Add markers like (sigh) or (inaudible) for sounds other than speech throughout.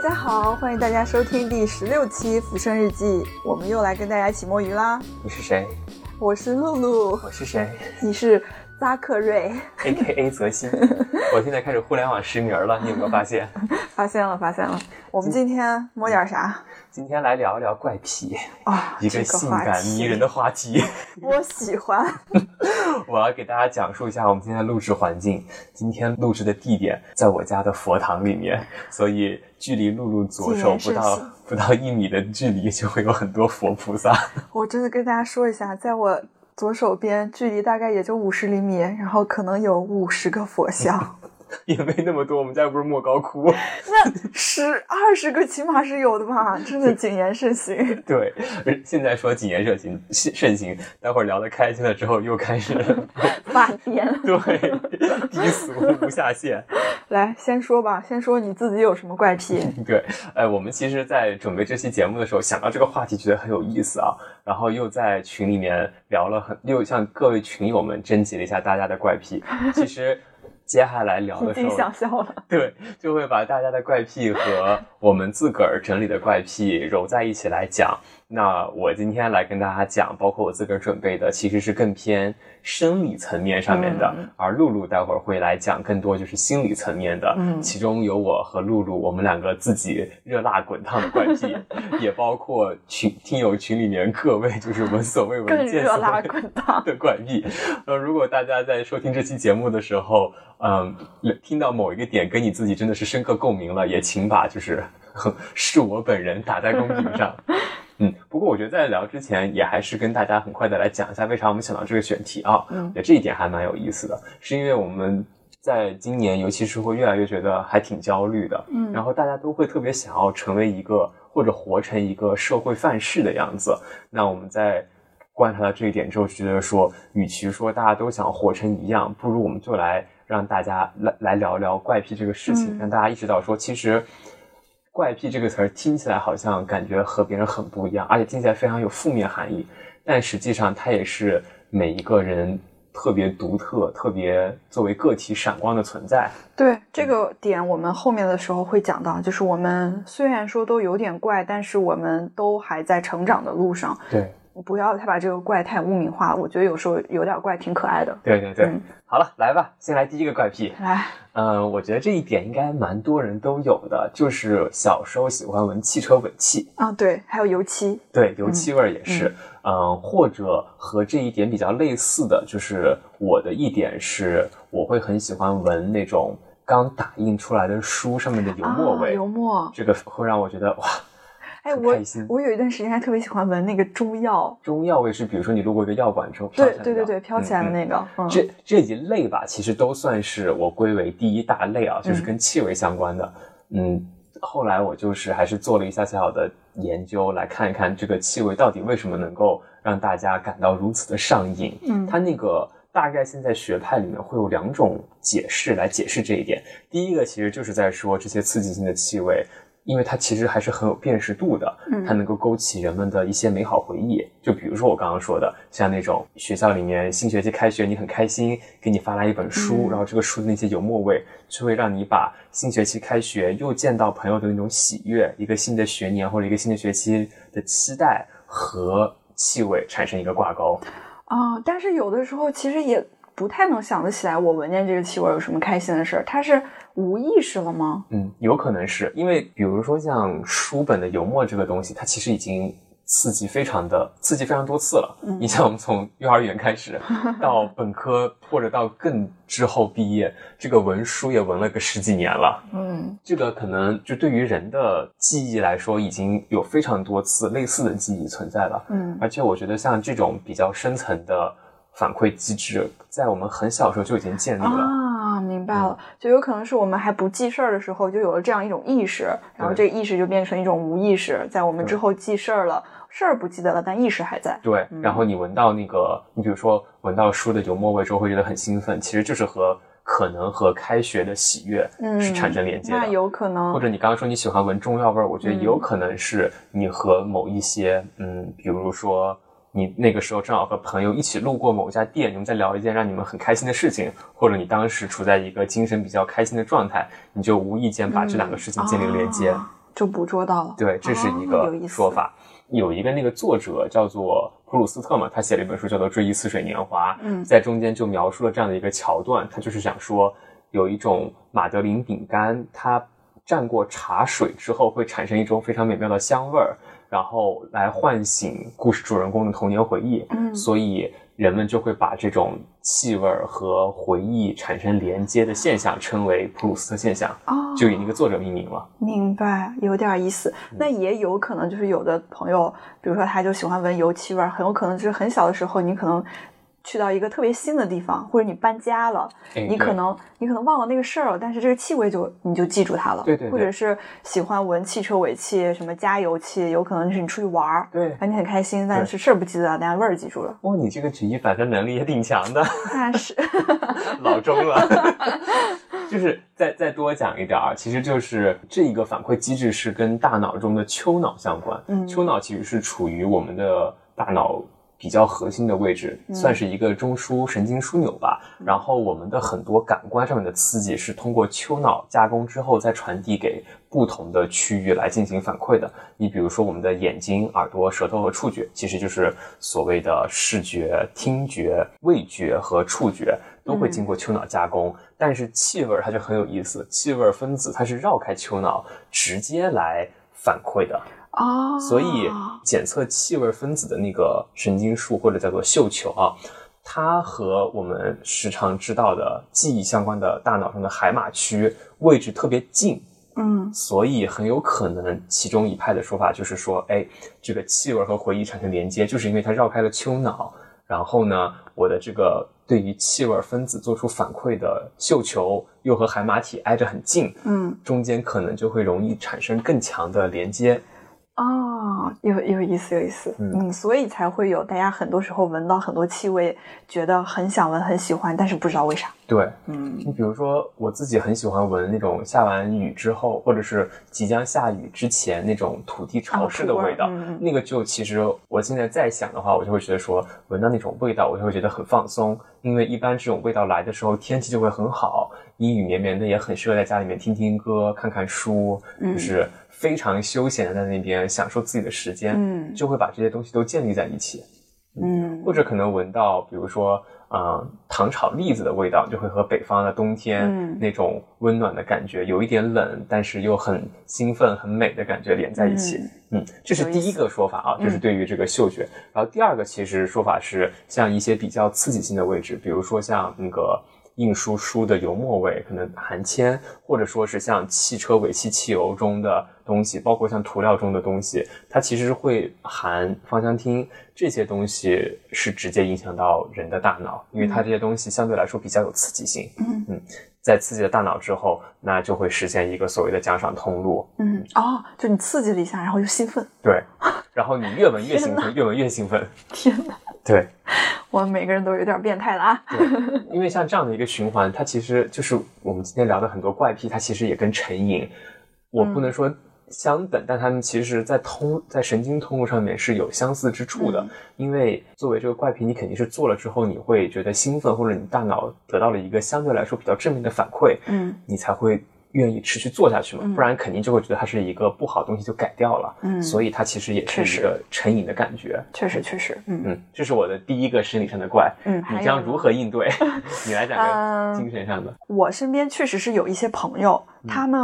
大家好，欢迎大家收听第十六期《浮生日记》，我们又来跟大家一起摸鱼啦。你是谁？我是露露，我是谁你是扎克瑞。？A K A 泽鑫。(laughs) 我现在开始互联网实名了，你有没有发现？(laughs) 发现了，发现了。我们今天摸点啥？今天来聊一聊怪癖，啊，一个性感迷人的话题。(laughs) 我喜欢。(laughs) 我要给大家讲述一下我们今天的录制环境。今天录制的地点在我家的佛堂里面，所以距离露露左手不到不到一米的距离，就会有很多佛菩萨。我真的跟大家说一下，在我左手边，距离大概也就五十厘米，然后可能有五十个佛像，(laughs) (laughs) 也没那么多，我们家又不是莫高窟。(laughs) 那十二十个起码是有的吧？真的谨言慎行。(laughs) 对，现在说谨言慎行，慎行，待会儿聊得开心了之后，又开始发癫。对低俗无下限。来，先说吧，先说你自己有什么怪癖？对，哎，我们其实，在准备这期节目的时候，想到这个话题，觉得很有意思啊，然后又在群里面聊了很，又向各位群友们征集了一下大家的怪癖。其实接下来聊的时候，想笑了。(laughs) 对，就会把大家的怪癖和我们自个儿整理的怪癖揉在一起来讲。那我今天来跟大家讲，包括我自个儿准备的，其实是更偏生理层面上面的，嗯而露露待会儿会来讲更多就是心理层面的。嗯其中有我和露露，我们两个自己热辣滚烫的怪癖，(laughs) 也包括群听友群里面各位就是闻所未闻、更热辣见所未滚烫。的怪癖。呃，如果大家在收听这期节目的时候，嗯，听到某一个点跟你自己真的是深刻共鸣了，也请把就是 (laughs) 是我本人打在公屏上。(laughs) 嗯，不过我觉得在聊之前，也还是跟大家很快的来讲一下为啥我们想到这个选题啊。嗯我觉得这一点还蛮有意思的，是因为我们在今年，尤其是会越来越觉得还挺焦虑的，嗯然后大家都会特别想要成为一个或者活成一个社会范式的样子。那我们在观察到这一点之后，觉得说，与其说大家都想活成一样，不如我们就来让大家来来聊聊怪癖这个事情，嗯让大家意识到说，其实怪癖这个词儿听起来好像感觉和别人很不一样，而且听起来非常有负面含义，但实际上它也是每一个人特别独特、特别作为个体闪光的存在。对这个点，我们后面的时候会讲到，就是我们虽然说都有点怪，但是我们都还在成长的路上。对，不要太把这个怪太污名化了，我觉得有时候有点怪挺可爱的。对对对。嗯好了，来吧，先来第一个怪癖。来，嗯，我觉得这一点应该蛮多人都有的，就是小时候喜欢闻汽车尾气，啊，对，还有油漆，对，油漆味儿也是。嗯或者和这一点比较类似的，就是我的一点是，我会很喜欢闻那种刚打印出来的书上面的油墨味，啊、油墨。这个会让我觉得哇，哎，我我有一段时间还特别喜欢闻那个中药，中药味是，比如说你路过一个药馆之后对对对对，飘起来的那个，嗯这这一类吧，其实都算是我归为第一大类啊，就是跟气味相关的。嗯，后来我就是还是做了一下小小的研究，来看一看这个气味到底为什么能够让大家感到如此的上瘾。嗯它那个大概现在学派里面会有两种解释来解释这一点。第一个其实就是在说这些刺激性的气味。因为它其实还是很有辨识度的，嗯它能够勾起人们的一些美好回忆。就比如说我刚刚说的，像那种学校里面新学期开学，你很开心，给你发来一本书，嗯然后这个书的那些油墨味，就会让你把新学期开学又见到朋友的那种喜悦，一个新的学年或者一个新的学期的期待和气味产生一个挂钩。啊，但是有的时候其实也不太能想得起来，我闻见这个气味有什么开心的事儿，它是无意识了吗？嗯，有可能是因为，比如说像书本的油墨这个东西，它其实已经刺激非常的刺激非常多次了。嗯你像我们从幼儿园开始到本科，或者到更之后毕业，这个闻书也闻了个十几年了。嗯这个可能就对于人的记忆来说，已经有非常多次类似的记忆存在了。嗯而且我觉得像这种比较深层的反馈机制，在我们很小时候就已经建立了。啊，明白了，就有可能是我们还不记事儿的时候，就有了这样一种意识，然后这个意识就变成一种无意识，在我们之后记事儿了，事儿不记得了，但意识还在。对，然后你闻到那个，你比如说闻到书的油墨味之后，会觉得很兴奋，其实就是和可能和开学的喜悦嗯是产生连接的。那有可能，或者你刚刚说你喜欢闻中药味儿，我觉得嗯也有可能是你和某一些，嗯，比如说你那个时候正好和朋友一起路过某家店，你们在聊一件让你们很开心的事情，或者你当时处在一个精神比较开心的状态，你就无意间把这两个事情建立了连接，就捕捉到了。对，这是一个说法。有一个那个作者叫做普鲁斯特嘛，他写了一本书叫做《追忆似水年华》，嗯，在中间就描述了这样的一个桥段，他就是想说有一种马德琳饼干，它蘸过茶水之后会产生一种非常美妙的香味儿。然后来唤醒故事主人公的童年回忆，嗯，所以人们就会把这种气味和回忆产生连接的现象称为普鲁斯特现象，哦，就以那个作者命名了。明白，有点意思。那也有可能就是有的朋友，比如说他就喜欢闻油漆味，很有可能就是很小的时候你可能。去到一个特别新的地方，或者你搬家了，你可能你可能忘了那个事儿了，但是这个气味就你就记住它了。对对。或者是喜欢闻汽车尾气，什么加油气，有可能是你出去玩儿，对，你很开心，但是事儿不记得，但是味儿记住了。哇，你这个举一反三能力也挺强的。(laughs) 那是老中了。(laughs) 就是再再多讲一点儿，其实就是这一个反馈机制是跟大脑中的丘脑相关。嗯，丘脑其实是处于我们的大脑。比较核心的位置，算是一个中枢神经枢纽吧。然后我们的很多感官上面的刺激是通过丘脑加工之后再传递给不同的区域来进行反馈的。你比如说我们的眼睛、耳朵、舌头和触觉，其实就是所谓的视觉、听觉、味觉和触觉都会经过丘脑加工。但是气味它就很有意思，气味分子它是绕开丘脑直接来反馈的。哦，所以检测气味分子的那个神经束或者叫做嗅球啊，它和我们时常知道的记忆相关的大脑上的海马区位置特别近，嗯，所以很有可能其中一派的说法就是说，哎，这个气味和回忆产生连接，就是因为它绕开了丘脑，然后呢，我的这个对于气味分子做出反馈的嗅球又和海马体挨着很近，嗯，中间可能就会容易产生更强的连接。哦，有有意思，有意思，嗯，所以才会有大家很多时候闻到很多气味，觉得很想闻，很喜欢，但是不知道为啥。对，嗯，你比如说我自己很喜欢闻那种下完雨之后，或者是即将下雨之前那种土地潮湿的味道，那个就其实我现在再想的话，我就会觉得说闻到那种味道，我就会觉得很放松，因为一般这种味道来的时候天气就会很好，阴雨绵绵的，也很适合在家里面听听歌、看看书，就是。非常休闲的在那边享受自己的时间，嗯，就会把这些东西都建立在一起，嗯，或者可能闻到，比如说，嗯，糖炒栗子的味道，就会和北方的冬天那种温暖的感觉，有一点冷，但是又很兴奋、很美的感觉连在一起，嗯，这是第一个说法啊，就是对于这个嗅觉。然后第二个其实说法是，像一些比较刺激性的位置，比如说像那个。印书书的油墨味，可能含铅，或者说是像汽车尾气汽油中的东西，包括像涂料中的东西，它其实会含芳香烃，这些东西是直接影响到人的大脑，因为它这些东西相对来说比较有刺激性。嗯。嗯，在刺激了大脑之后，那就会实现一个所谓的奖赏通路。嗯哦，就你刺激了一下，然后又兴奋。对，(laughs) 然后你越闻越兴奋，越闻越兴奋。天哪！对。我们每个人都有点变态了啊！对，因为像这样的一个循环，它其实就是我们今天聊的很多怪癖，它其实也跟成瘾，我不能说相等，但他们其实，在通在神经通路上面是有相似之处的。因为作为这个怪癖，你肯定是做了之后，你会觉得兴奋，或者你大脑得到了一个相对来说比较正面的反馈，嗯，你才会。愿意持续做下去嘛？不然肯定就会觉得它是一个不好的东西，就改掉了。嗯，所以它其实也是一个成瘾的感觉。确实，确实，嗯嗯，这是我的第一个生理上的怪。嗯，你将如何应对？(laughs) 你来讲个精神上的。我身边确实是有一些朋友，他们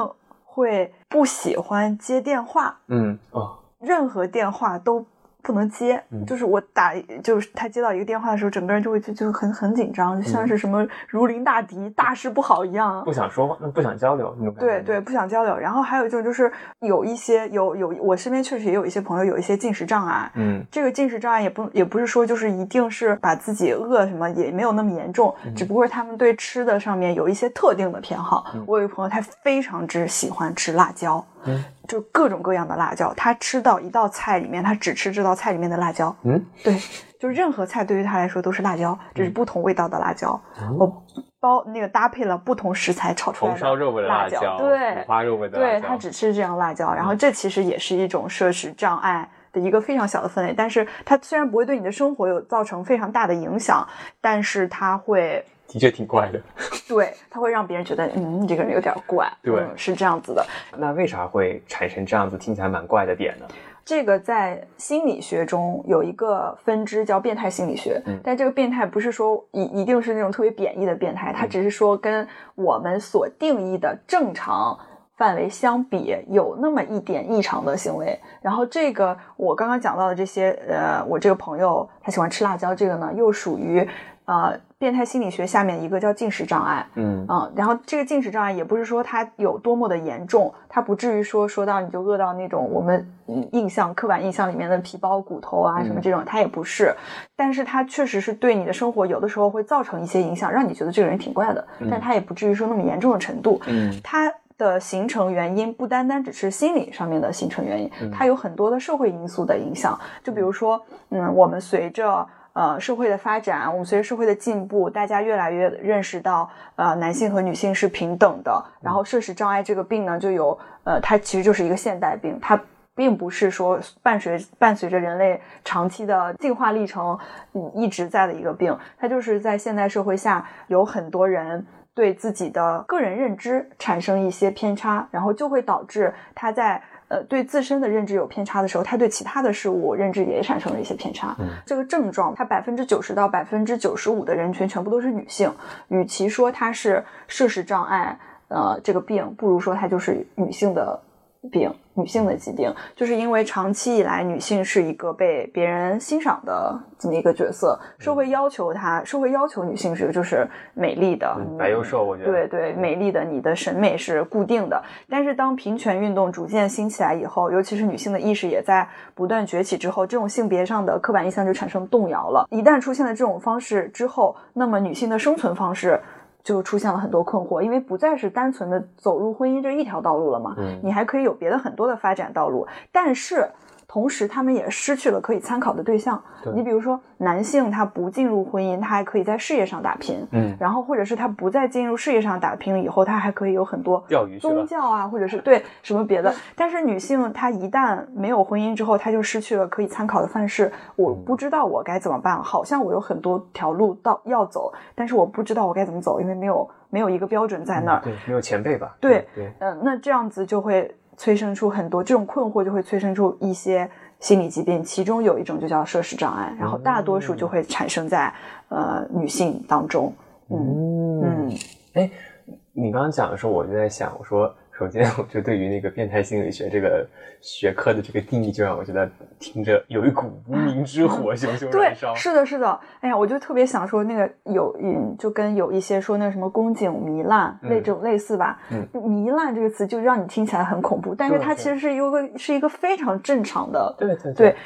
会不喜欢接电话。嗯哦，任何电话都。不能接，就是我打，就是他接到一个电话的时候，整个人就会就就很很紧张，就像是什么如临大敌、大事不好一样，不想说话，不想交流那种。对对，不想交流。然后还有一种就是有一些有有，我身边确实也有一些朋友有一些进食障碍。嗯，这个进食障碍也不也不是说就是一定是把自己饿什么，也没有那么严重，只不过是他们对吃的上面有一些特定的偏好。我有一个朋友，他非常之喜欢吃辣椒。嗯，就各种各样的辣椒，他吃到一道菜里面，他只吃这道菜里面的辣椒。嗯，对，就任何菜对于他来说都是辣椒，只是不同味道的辣椒。我包那个搭配了不同食材炒出来的红烧肉味的辣椒，对，五花肉味的辣椒，对他只吃这样辣椒。然后这其实也是一种摄食障碍的一个非常小的分类，但是它虽然不会对你的生活有造成非常大的影响，但是它会的确挺怪的。(laughs) 对，它会让别人觉得，嗯，你这个人有点怪。对，是这样子的。那为啥会产生这样子听起来蛮怪的点呢？这个在心理学中有一个分支叫变态心理学，但这个变态不是说一一定是那种特别贬义的变态，它只是说跟我们所定义的正常范围相比，有那么一点异常的行为。然后这个我刚刚讲到的这些，呃，我这个朋友他喜欢吃辣椒，这个呢又属于呃。变态心理学下面一个叫进食障碍，嗯。嗯，然后这个进食障碍也不是说它有多么的严重，它不至于说说到你就饿到那种我们印象刻板印象里面的皮包骨头啊什么这种，它也不是，但是它确实是对你的生活有的时候会造成一些影响，让你觉得这个人挺怪的，但它也不至于说那么严重的程度，嗯，它的形成原因不单单只是心理上面的形成原因，它有很多的社会因素的影响，就比如说，嗯，我们随着呃，社会的发展，我们随着社会的进步，大家越来越认识到，呃，男性和女性是平等的。然后，摄食障碍这个病呢，就有，呃，它其实就是一个现代病，它并不是说伴随伴随着人类长期的进化历程，嗯，一直在的一个病。它就是在现代社会下，有很多人对自己的个人认知产生一些偏差，然后就会导致他在。呃，对自身的认知有偏差的时候，他对其他的事物认知也产生了一些偏差。嗯，这个症状，它百分之九十到百分之九十五的人群全部都是女性。与其说它是摄食障碍，呃，这个病，不如说它就是女性的病。女性的疾病，就是因为长期以来女性是一个被别人欣赏的这么一个角色，社会要求她，社会要求女性是就是美丽的，白又瘦，我觉得对对，美丽的，你的审美是固定的。但是当平权运动逐渐兴起来以后，尤其是女性的意识也在不断崛起之后，这种性别上的刻板印象就产生动摇了。一旦出现了这种方式之后，那么女性的生存方式。就出现了很多困惑，因为不再是单纯的走入婚姻这一条道路了嘛，你还可以有别的很多的发展道路，但是。同时，他们也失去了可以参考的对象。你比如说，男性他不进入婚姻，他还可以在事业上打拼。嗯，然后或者是他不再进入事业上打拼了以后，他还可以有很多宗教啊，或者是对什么别的。但是女性她一旦没有婚姻之后，她就失去了可以参考的范式。我不知道我该怎么办，好像我有很多条路到要走，但是我不知道我该怎么走，因为没有没有一个标准在那儿。对，没有前辈吧？对对，嗯，那这样子就会。催生出很多这种困惑，就会催生出一些心理疾病，其中有一种就叫摄食障碍，然后大多数就会产生在呃女性当中。嗯嗯，哎，你刚刚讲的时候，我就在想，我说。首先，我就对于那个变态心理学这个学科的这个定义，就让我觉得听着有一股无名之火熊熊燃烧。对，是的，是的。哎呀，我就特别想说，那个有，嗯，就跟有一些说那什么宫颈糜烂类这种类似吧。嗯，糜烂这个词就让你听起来很恐怖，但是它其实是一个是一个非常正常的。对对对。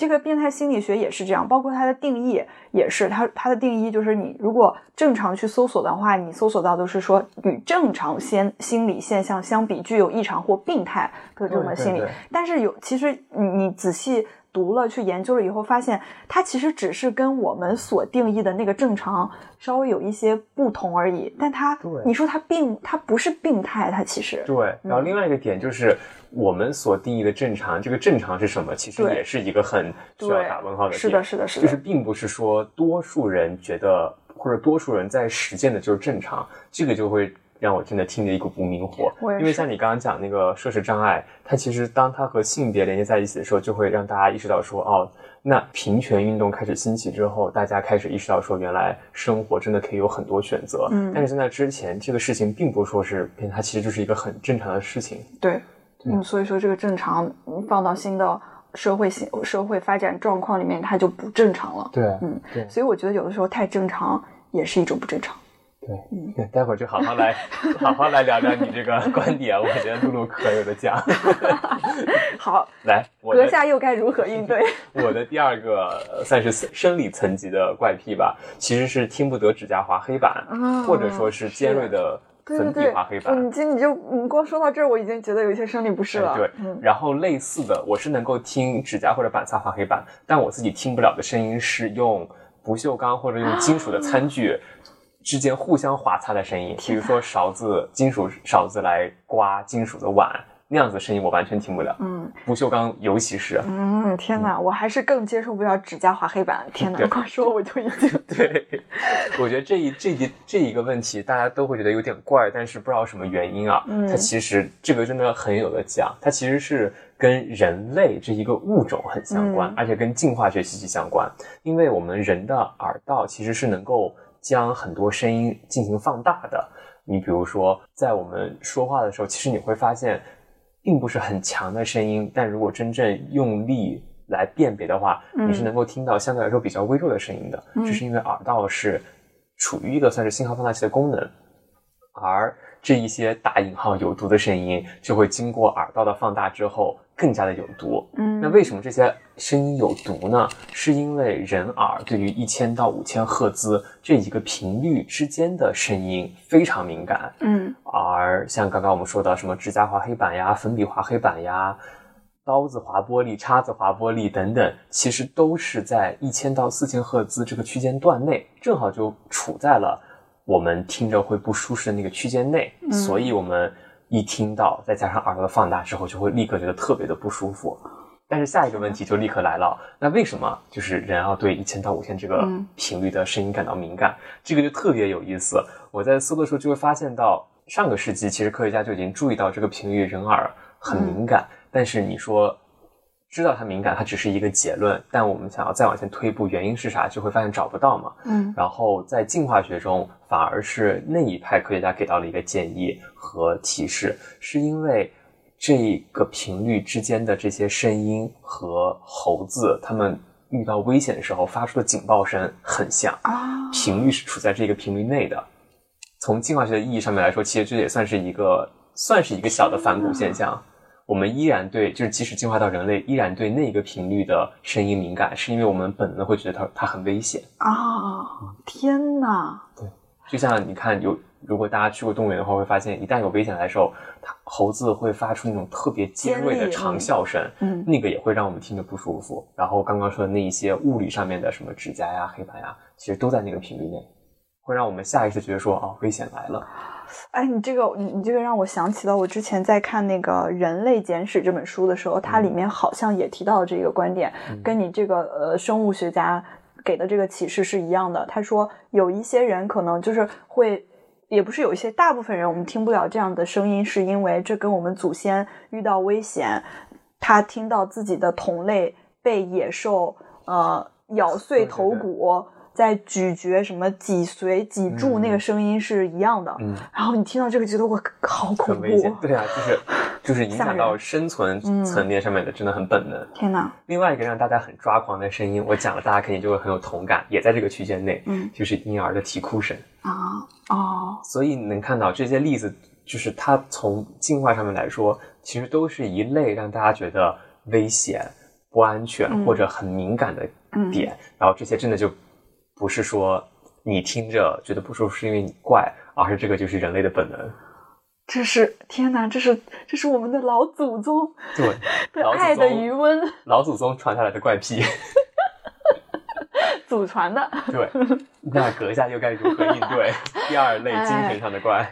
这个变态心理学也是这样，包括它的定义也是，它它的定义就是你如果正常去搜索的话，你搜索到都是说与正常先心理现象相比具有异常或病态的这种心理，但是有其实你你仔细。读了去研究了以后，发现它其实只是跟我们所定义的那个正常稍微有一些不同而已。但它，你说它病，它不是病态，它其实对。然后另外一个点就是，我们所定义的正常，这个正常是什么？其实也是一个很需要打问号的。是的，是的，是的。就是并不是说多数人觉得，或者多数人在实践的就是正常，这个就会。让我真的听着一股不明火，因为像你刚刚讲那个摄食障碍，它其实当它和性别连接在一起的时候，就会让大家意识到说，哦，那平权运动开始兴起之后，大家开始意识到说，原来生活真的可以有很多选择。嗯，但是在那之前，这个事情并不说是，它其实就是一个很正常的事情。对，嗯，所以说这个正常放到新的社会性社会发展状况里面，它就不正常了。对，嗯，对，所以我觉得有的时候太正常也是一种不正常。对，(laughs) 嗯，待会儿就好好来，(laughs) 好好来聊聊你这个观点。我觉得露露可有的讲。(laughs) 好，来，阁下又该如何应对？我的第二个算是生理层级的怪癖吧，其实是听不得指甲划黑板，或者说是尖锐的粉底划黑板。你今你就你光说到这儿，我已经觉得有一些生理不适了。对，然后类似的，我是能够听指甲或者板擦划黑板，但我自己听不了的声音是用不锈钢或者用金属的餐具。之间互相划擦的声音，比如说勺子、金属勺子来刮金属的碗，那样子的声音我完全听不了。嗯，不锈钢尤其是。嗯，天哪，我还是更接受不了指甲划黑板。天哪，光说我就已经 (laughs) 对。我觉得这一这一这一个问题，大家都会觉得有点怪，但是不知道什么原因啊。嗯，它其实这个真的很有的讲，它其实是跟人类这一个物种很相关，而且跟进化学息息相关。因为我们人的耳道其实是能够将很多声音进行放大的。你比如说，在我们说话的时候，其实你会发现。并不是很强的声音，但如果真正用力来辨别的话，你是能够听到相对来说比较微弱的声音的。这是因为耳道是处于一个算是信号放大器的功能，而这一些打引号有毒的声音就会经过耳道的放大之后。更加的有毒。嗯，那为什么这些声音有毒呢？是因为人耳对于一千到五千赫兹这一个频率之间的声音非常敏感。嗯，而像刚刚我们说的什么指甲划黑板呀、粉笔划黑板呀、刀子划玻璃、叉子划玻璃等等，其实都是在一千到四千赫兹这个区间段内，正好就处在了我们听着会不舒适的那个区间内。所以，我们。一听到，再加上耳朵的放大之后，就会立刻觉得特别的不舒服。但是下一个问题就立刻来了，那为什么就是人要对一千到五千这个频率的声音感到敏感？这个就特别有意思。我在搜的时候就会发现到，上个世纪其实科学家就已经注意到这个频率人耳很敏感，但是你说。知道它敏感，它只是一个结论。但我们想要再往前推一步，原因是啥？就会发现找不到嘛。嗯。然后在进化学中，反而是那一派科学家给到了一个建议和提示，是因为这个频率之间的这些声音和猴子它们遇到危险的时候发出的警报声很像啊，频率是处在这个频率内的。从进化学的意义上面来说，其实这也算是一个算是一个小的反骨现象。我们依然对，就是即使进化到人类，依然对那个频率的声音敏感，是因为我们本能会觉得它它很危险啊！天哪！对，就像你看，有如果大家去过动物园的话，会发现一旦有危险来的时候，它猴子会发出那种特别尖锐的长啸声，嗯，那个也会让我们听着不舒服。然后刚刚说的那一些物理上面的什么指甲呀、黑板呀，其实都在那个频率内，会让我们下意识觉得说，哦，危险来了。哎，你这个，你你这个让我想起了我之前在看那个《人类简史》这本书的时候，它里面好像也提到了这个观点，跟你这个呃生物学家给的这个启示是一样的。他说有一些人可能就是会，也不是有一些，大部分人我们听不了这样的声音，是因为这跟我们祖先遇到危险，他听到自己的同类被野兽呃咬碎头骨。在咀嚼什么脊髓、脊柱那个声音是一样的，嗯，然后你听到这个，觉得我好恐怖，对啊，就是就是影响到生存层面上面的，真的很本能。天哪！另外一个让大家很抓狂的声音，我讲了，大家肯定就会很有同感，也在这个区间内，嗯，就是婴儿的啼哭声啊哦。所以能看到这些例子，就是它从进化上面来说，其实都是一类让大家觉得危险、不安全或者很敏感的点，然后这些真的就。不是说你听着觉得不舒服是因为你怪，而是这个就是人类的本能。这是天哪，这是这是我们的老祖宗对对 (laughs) 爱的余温，老祖宗传下来的怪癖，(laughs) 祖传的。对，那阁下又该如何应对 (laughs) 第二类精神上的怪？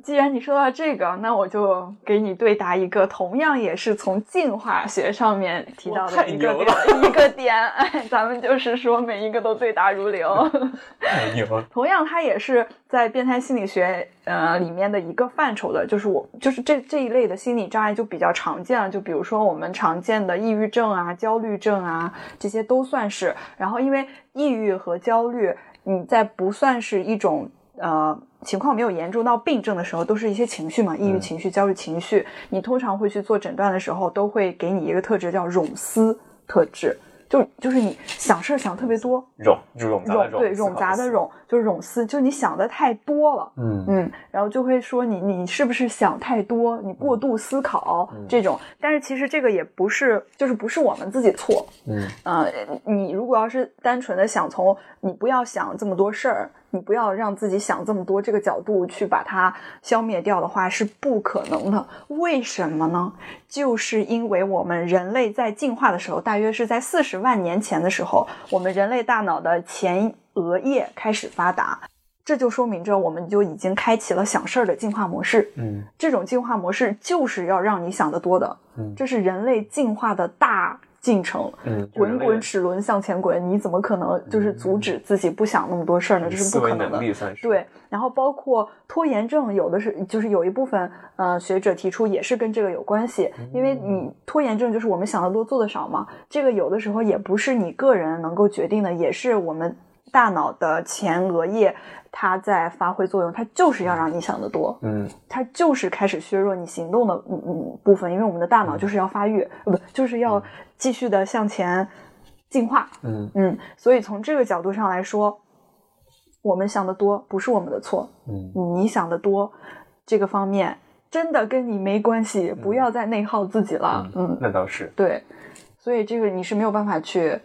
既然你说到这个，那我就给你对答一个，同样也是从进化学上面提到的一个点一个点。哎，咱们就是说每一个都对答如流。(laughs) 太牛了！同样，它也是在变态心理学呃里面的一个范畴的，就是我就是这这一类的心理障碍就比较常见了。就比如说我们常见的抑郁症啊、焦虑症啊，这些都算是。然后，因为抑郁和焦虑，你在不算是一种呃。情况没有严重到病症的时候，都是一些情绪嘛，抑郁情绪、焦虑情绪。你通常会去做诊断的时候，都会给你一个特质叫冗思特质，就就是你想事儿想特别多，冗就冗冗对冗杂的冗就是冗思，就是你想的太多了，嗯。嗯，然后就会说你你是不是想太多，你过度思考这种。但是其实这个也不是，就是不是我们自己错，嗯。呃，你如果要是单纯的想从你不要想这么多事儿。你不要让自己想这么多，这个角度去把它消灭掉的话是不可能的。为什么呢？就是因为我们人类在进化的时候，大约是在四十万年前的时候，我们人类大脑的前额叶开始发达。这就说明着我们就已经开启了想事儿的进化模式。嗯，这种进化模式就是要让你想得多的。嗯，这是人类进化的大进程。嗯，滚滚齿轮向前滚，你怎么可能就是阻止自己不想那么多事儿呢？这是不可能的。对，然后包括拖延症，有的是就是有一部分呃学者提出也是跟这个有关系，因为你拖延症就是我们想的多做的少嘛。这个有的时候也不是你个人能够决定的，也是我们大脑的前额叶。它在发挥作用，它就是要让你想得多，嗯，它就是开始削弱你行动的嗯嗯部分，因为我们的大脑就是要发育，不就是要继续的向前进化，嗯。嗯，所以从这个角度上来说，我们想的多不是我们的错，嗯，你想的多这个方面真的跟你没关系，不要再内耗自己了，嗯，那倒是。对，所以这个你是没有办法去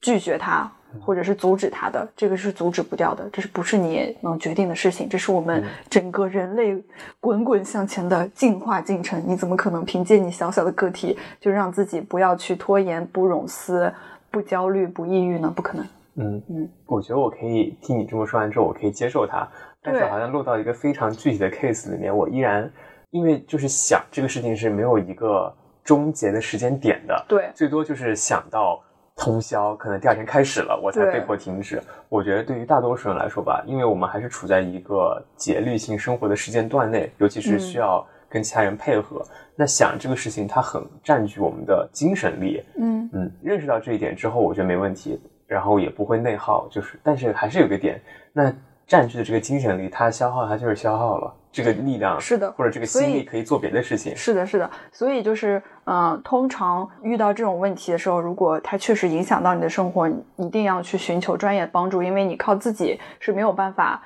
拒绝它。或者是阻止它的，这个是阻止不掉的，这是不是你能决定的事情？这是我们整个人类滚滚向前的进化进程。你怎么可能凭借你小小的个体就让自己不要去拖延、不冗思、不焦虑、不抑郁呢？不可能。嗯嗯，我觉得我可以听你这么说完之后，我可以接受它。但是好像落到一个非常具体的 case 里面，我依然因为就是想这个事情是没有一个终结的时间点的。对，最多就是想到。通宵可能第二天开始了，我才被迫停止。我觉得对于大多数人来说吧，因为我们还是处在一个节律性生活的时间段内，尤其是需要跟其他人配合，那想这个事情它很占据我们的精神力。嗯嗯，认识到这一点之后，我觉得没问题，然后也不会内耗。就是，但是还是有个点，那占据的这个精神力，它消耗它就是消耗了。这个力量是的，或者这个心力可以做别的事情。是的，是的。所以就是，嗯，通常遇到这种问题的时候，如果它确实影响到你的生活，你一定要去寻求专业的帮助，因为你靠自己是没有办法。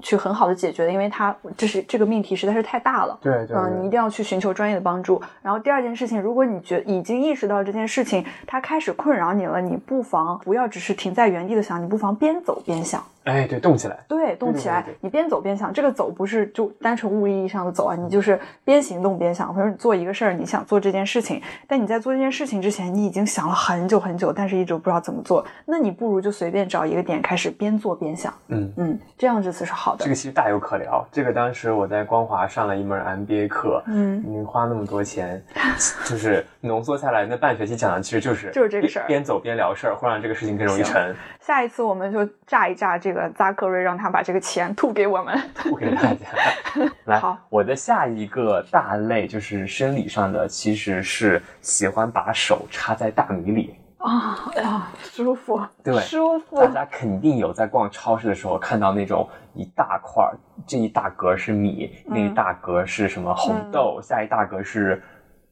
去很好的解决的，因为它这是这个命题实在是太大了。对对，嗯，你一定要去寻求专业的帮助。然后第二件事情，如果你觉已经意识到这件事情它开始困扰你了，你不妨不要只是停在原地的想，你不妨边走边想。哎，对，动起来。对，动起来。你边走边想，这个走不是就单纯物理意义上的走啊，你就是边行动边想。或者你做一个事儿，你想做这件事情，但你在做这件事情之前，你已经想了很久很久，但是一直不知道怎么做，那你不如就随便找一个点开始边做边想。嗯嗯，这样这次是好的。这个其实大有可聊。这个当时我在光华上了一门 MBA 课，嗯，你花那么多钱，(laughs) 就是浓缩下来，那半学期讲的其实就是就是这个事儿，边走边聊事儿，会让这个事情更容易成。下一次我们就炸一炸这个扎克瑞，让他把这个钱吐给我们，(laughs) 吐给大家。(laughs) 来，好，我的下一个大类就是生理上的，其实是喜欢把手插在大米里。啊哇，舒服，对，舒服。大家肯定有在逛超市的时候看到那种一大块儿，这一大格是米，那一大格是什么红豆，下一大格是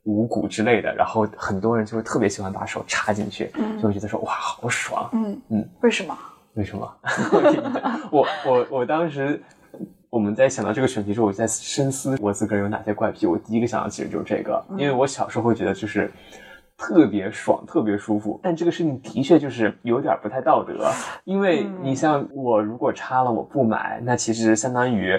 五谷之类的，然后很多人就会特别喜欢把手插进去，就会觉得说哇，好爽。嗯嗯，为什么？为什么？(laughs) 我我我当时我们在想到这个选题时候，我在深思我自个儿有哪些怪癖。我第一个想到其实就是这个，因为我小时候会觉得就是。特别爽，特别舒服，但这个事情的确就是有点不太道德，因为你像我如果插了我不买，那其实相当于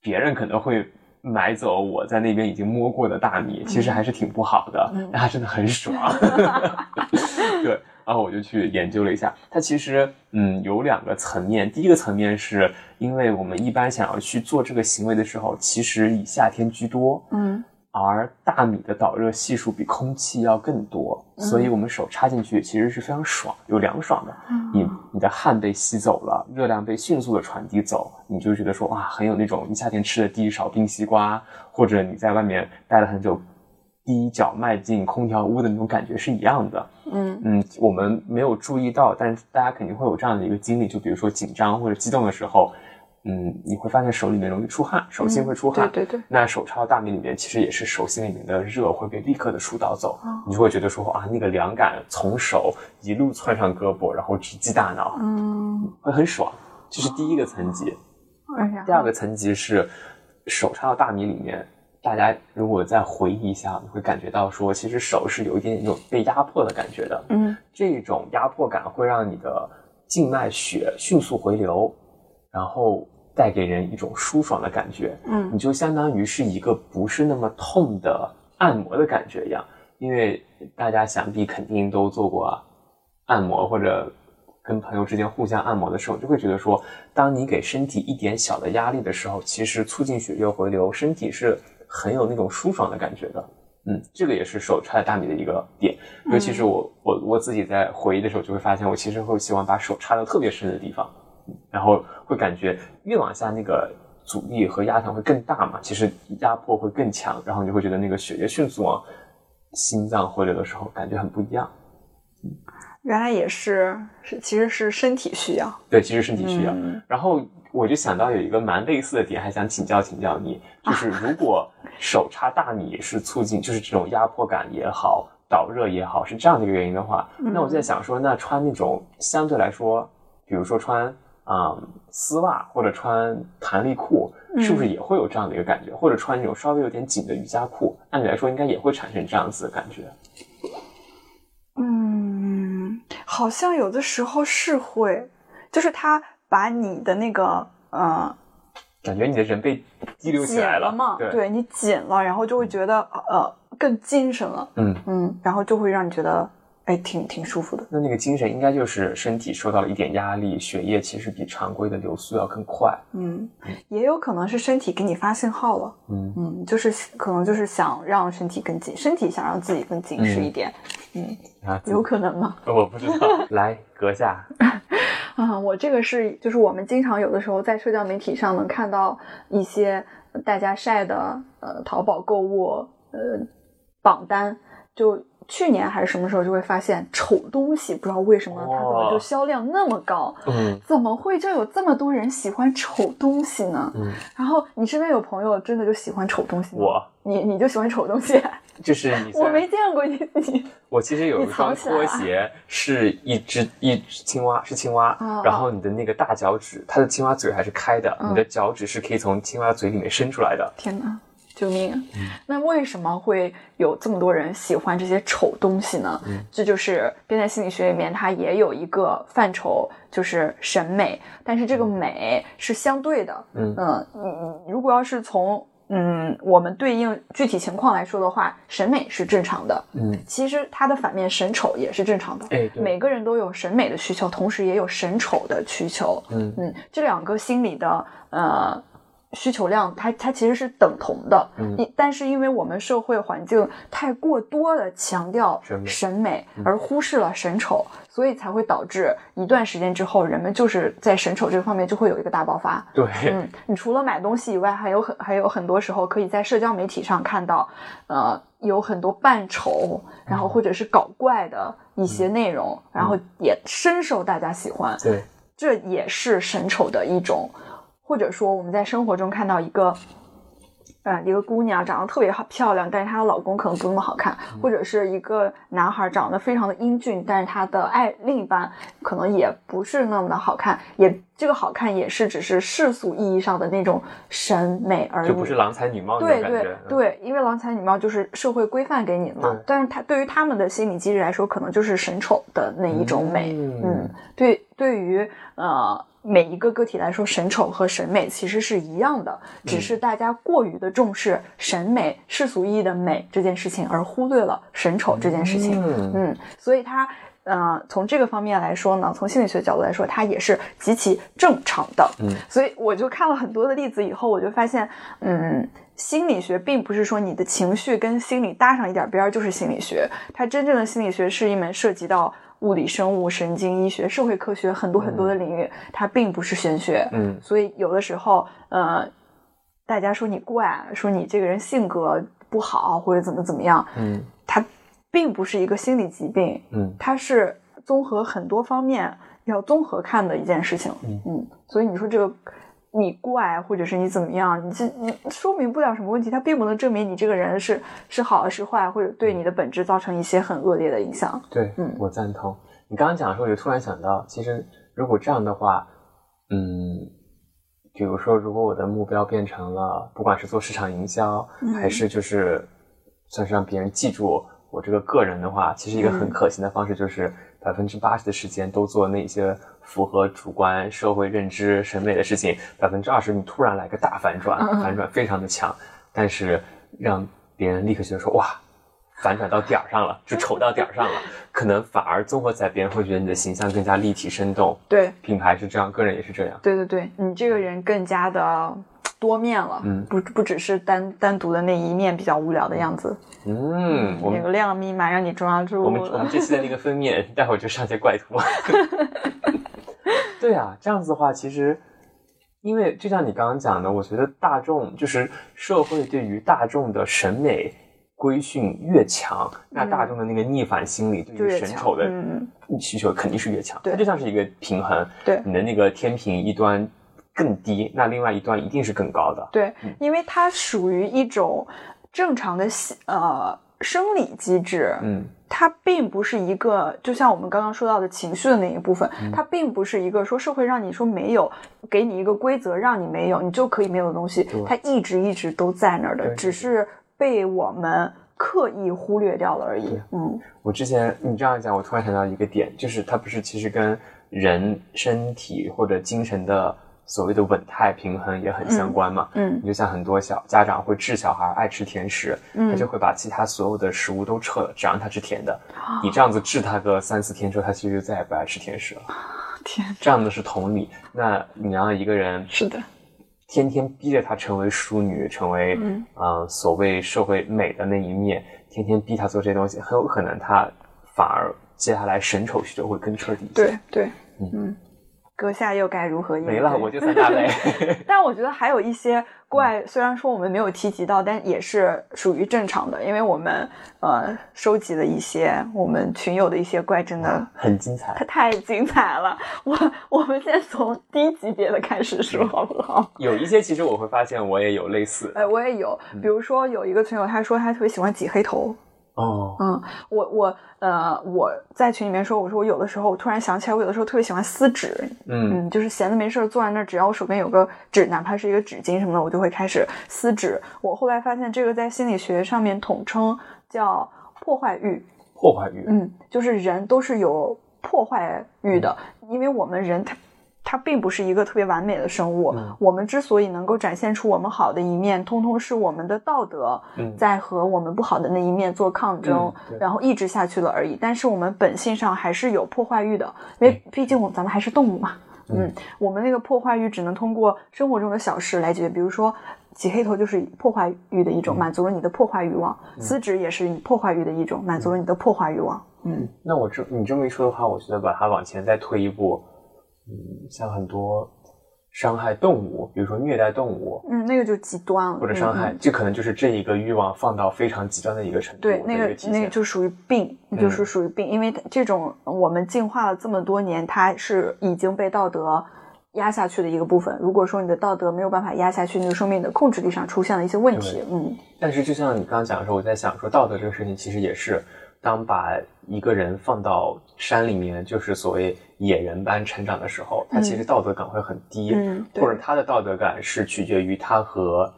别人可能会买走我在那边已经摸过的大米，其实还是挺不好的，但它真的很爽。(laughs) (laughs) 对，然后我就去研究了一下，它其实嗯有两个层面，第一个层面是因为我们一般想要去做这个行为的时候，其实以夏天居多，嗯。而大米的导热系数比空气要更多，所以我们手插进去其实是非常爽，有凉爽的。你你的汗被吸走了，热量被迅速的传递走，你就觉得说哇，很有那种你夏天吃的第一勺冰西瓜，或者你在外面待了很久，第一脚迈进空调屋的那种感觉是一样的。嗯嗯，我们没有注意到，但是大家肯定会有这样的一个经历，就比如说紧张或者激动的时候。嗯，你会发现手里面容易出汗，手心会出汗。对对对。那手插到大米里面，其实也是手心里面的热会被立刻的疏导走，你就会觉得说啊，那个凉感从手一路窜上胳膊，然后直击大脑，嗯，会很爽。这是第一个层级。第二个层级是手插到大米里面，大家如果再回忆一下，你会感觉到说，其实手是有一点那种被压迫的感觉的。嗯。这种压迫感会让你的静脉血迅速回流，然后。带给人一种舒爽的感觉，嗯，你就相当于是一个不是那么痛的按摩的感觉一样，因为大家想必肯定都做过按摩或者跟朋友之间互相按摩的时候，就会觉得说，当你给身体一点小的压力的时候，其实促进血液回流，身体是很有那种舒爽的感觉的。嗯，这个也是手插在大米的一个点，尤其是我我我自己在回忆的时候，就会发现我其实会喜欢把手插到特别深的地方，然后会感觉越往下那个阻力和压强会更大嘛，其实压迫会更强，然后你就会觉得那个血液迅速往心脏回流的时候，感觉很不一样。原来也是，是其实是身体需要。对，其实身体需要。然后我就想到有一个蛮类似的点，还想请教请教你，就是如果手插大米是促进，就是这种压迫感也好，导热也好，是这样的一个原因的话，那我在想说，那穿那种相对来说，比如说穿啊丝袜或者穿弹力裤，是不是也会有这样的一个感觉？或者穿那种稍微有点紧的瑜伽裤，按理来说应该也会产生这样子的感觉。嗯，好像有的时候是会，就是他把你的那个，呃，感觉你的人被激流起来了嘛，对你紧了，然后就会觉得呃更精神了，嗯嗯，然后就会让你觉得。哎，挺挺舒服的。那那个精神应该就是身体受到了一点压力，血液其实比常规的流速要更快。嗯，也有可能是身体给你发信号了。嗯嗯，就是可能就是想让身体更紧，身体想让自己更紧实一点。嗯，有可能吗？(laughs) 我不知道。来，阁下。(laughs) (laughs) 啊，我这个是就是我们经常有的时候在社交媒体上能看到一些大家晒的呃淘宝购物呃榜单就。去年还是什么时候就会发现丑东西，不知道为什么它怎么就销量那么高？嗯，怎么会就有这么多人喜欢丑东西呢？嗯，然后你身边有朋友真的就喜欢丑东西吗？我，你你就喜欢丑东西？就是你，我没见过你你。我其实有一双拖鞋，是一只一只青蛙，是青蛙。然后你的那个大脚趾，它的青蛙嘴还是开的，你的脚趾是可以从青蛙嘴里面伸出来的。天哪！救命！那为什么会有这么多人喜欢这些丑东西呢？这就是变态心理学里面它也有一个范畴，就是审美。但是这个美是相对的。嗯嗯，如果要是从嗯我们对应具体情况来说的话，审美是正常的。嗯，其实它的反面审丑也是正常的。哎，每个人都有审美的需求，同时也有审丑的需求。嗯嗯，这两个心理的呃。需求量，它它其实是等同的，嗯，但是因为我们社会环境太过多的强调审美，而忽视了审丑，所以才会导致一段时间之后，人们就是在审丑这个方面就会有一个大爆发。对，嗯，你除了买东西以外，还有很还有很多时候可以在社交媒体上看到，呃，有很多扮丑，然后或者是搞怪的一些内容，然后也深受大家喜欢。对，这也是审丑的一种。或者说，我们在生活中看到一个，呃，一个姑娘长得特别好漂亮，但是她的老公可能不那么好看；或者是一个男孩长得非常的英俊，但是他的爱另一半可能也不是那么的好看。也这个好看也是只是世俗意义上的那种审美而已，就不是郎才女貌对对对，因为郎才女貌就是社会规范给你的嘛。但是他对于他们的心理机制来说，可能就是审丑的那一种美。嗯，对，对于呃。每一个个体来说，审丑和审美其实是一样的，只是大家过于的重视审美世俗意义的美这件事情，而忽略了审丑这件事情。嗯，所以它，呃，从这个方面来说呢，从心理学角度来说，它也是极其正常的。嗯，所以我就看了很多的例子以后，我就发现，嗯，心理学并不是说你的情绪跟心理搭上一点边儿就是心理学，它真正的心理学是一门涉及到。物理、生物、神经医学、社会科学，很多很多的领域，它并不是玄学。嗯，所以有的时候，呃，大家说你怪，说你这个人性格不好，或者怎么怎么样，嗯，它并不是一个心理疾病，嗯，它是综合很多方面要综合看的一件事情。嗯，所以你说这个。你怪，或者是你怎么样，你这你说明不了什么问题，它并不能证明你这个人是是好是坏，或者对你的本质造成一些很恶劣的影响。对，嗯，我赞同。你刚刚讲的时候，我就突然想到，其实如果这样的话，嗯，比如说，如果我的目标变成了，不管是做市场营销，还是就是算是让别人记住我这个个人的话，其实一个很可行的方式就是。百分之八十的时间都做那些符合主观社会认知审美的事情，百分之二十你突然来个大反转，反转非常的强，但是让别人立刻觉得说哇，反转到点儿上了，就丑到点儿上了，可能反而综合起来，别人会觉得你的形象更加立体生动。对，品牌是这样，个人也是这样。对对对，你这个人更加的多面了，嗯，不不只是单单独的那一面比较无聊的样子。嗯，有个亮密码让你抓住。我们我们这期的那个封面，待会儿就上些怪图。(laughs) 对啊，这样子的话，其实。因为就像你刚刚讲的，我觉得大众就是社会对于大众的审美规训越强，那大众的那个逆反心理对于审丑的需求肯定是越强。它就像是一个平衡，对你的那个天平一端更低，那另外一端一定是更高的。对，因为它属于一种正常的呃生理机制。嗯。它并不是一个，就像我们刚刚说到的情绪的那一部分，它并不是一个说社会让你说没有，给你一个规则让你没有，你就可以没有的东西，它一直一直都在那儿的，只是被我们刻意忽略掉了而已。嗯，我之前你这样讲，我突然想到一个点，就是它不是其实跟人身体或者精神的。所谓的稳态平衡也很相关嘛，嗯，你就像很多小家长会治小孩爱吃甜食，嗯，他就会把其他所有的食物都撤了，只让他吃甜的。你这样子治他个三四天之后，他其实就再也不爱吃甜食了。(laughs) 天，这样的是同理。那你让一个人是的，天天逼着他成为淑女，成为嗯所谓社会美的那一面，天天逼他做这些东西，很有可能他反而接下来审丑需求会更彻底一些。对对，嗯。阁下又该如何应对？没了，我就三大类。(laughs) 但我觉得还有一些怪，虽然说我们没有提及到，但也是属于正常的，因为我们呃收集了一些我们群友的一些怪，真的 (laughs) 很精彩，它太精彩了。我我们先从低级别的开始说，好不好？有一些其实我会发现我也有类似，哎，我也有，比如说有一个群友，他说他特别喜欢挤黑头。哦，嗯，我我呃，我在群里面说，我说我有的时候，我突然想起来，我有的时候特别喜欢撕纸，嗯嗯，就是闲的没事坐在那儿，只要我手边有个纸，哪怕是一个纸巾什么的，我就会开始撕纸。我后来发现，这个在心理学上面统称叫破坏欲。破坏欲，嗯，就是人都是有破坏欲的，因为我们人他。它并不是一个特别完美的生物。我们之所以能够展现出我们好的一面，通通是我们的道德在和我们不好的那一面做抗争，然后抑制下去了而已。但是我们本性上还是有破坏欲的，因为毕竟我咱们还是动物嘛。嗯，我们那个破坏欲只能通过生活中的小事来解决，比如说挤黑头就是破坏欲的一种，满足了你的破坏欲望；撕纸也是你破坏欲的一种，满足了你的破坏欲望。嗯，那我这你这么一说的话，我觉得把它往前再推一步。嗯，像很多伤害动物，比如说虐待动物，嗯，那个就极端了，或者伤害，这可能就是这一个欲望放到非常极端的一个程度。对，那个那个就属于病，就是属于病，因为这种我们进化了这么多年，它是已经被道德压下去的一个部分。如果说你的道德没有办法压下去，那就说明你的控制力上出现了一些问题。嗯，但是就像你刚刚讲的时候，我在想说，道德这个事情其实也是。当把一个人放到山里面，就是所谓野人般成长的时候，他其实道德感会很低，或者他的道德感是取决于他和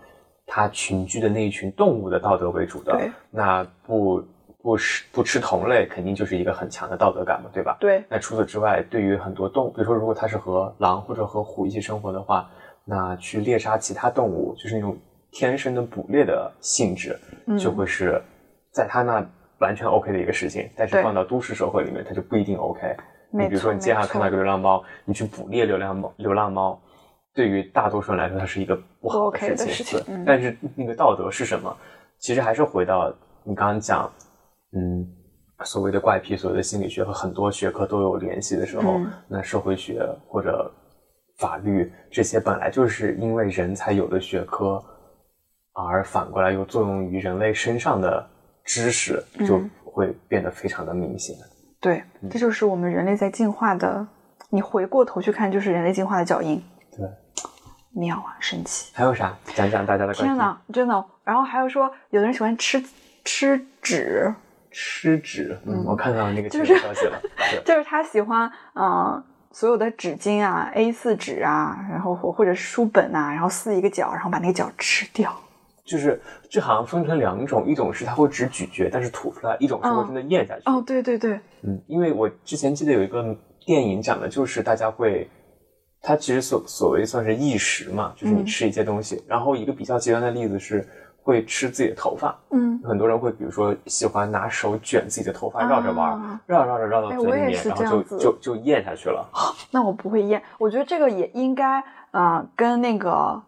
他群居的那一群动物的道德为主的。那不不吃不吃同类，肯定就是一个很强的道德感嘛，对吧？对。那除此之外，对于很多动物，比如说如果他是和狼或者和虎一起生活的话，那去猎杀其他动物，就是那种天生的捕猎的性质，就会是在他那。完全 OK 的一个事情，但是放到都市社会里面，它就不一定 OK。你比如说，你街上看到一个流浪猫，你去捕猎流浪猫，流浪猫对于大多数人来说，它是一个不好的事情。但是那个道德是什么？其实还是回到你刚刚讲，嗯，所谓的怪癖，所谓的心理学和很多学科都有联系的时候，那社会学或者法律这些本来就是因为人才有的学科，而反过来又作用于人类身上的。知识就会变得非常的明显。对，这就是我们人类在进化的。你回过头去看，就是人类进化的脚印。对，妙啊，神奇。还有啥？讲讲大家的。天哪，真的。然后还有说，有的人喜欢吃吃纸。吃纸？嗯，我看到那个消息了。(laughs) 就是他喜欢，嗯，所有的纸巾啊，A 四纸啊，然后或或者书本啊，然后撕一个角，然后把那个角吃掉。就是这好像分成两种，一种是它会只咀嚼，但是吐出来；一种是会真的咽下去。哦，对对对，嗯，因为我之前记得有一个电影讲的就是大家会，它其实所所谓算是异食嘛，就是你吃一些东西，然后一个比较极端的例子是会吃自己的头发，嗯，很多人会比如说喜欢拿手卷自己的头发绕着玩，绕绕着绕到嘴里面，然后就就就咽下去了。那我不会咽，我觉得这个也应该，嗯，跟那个。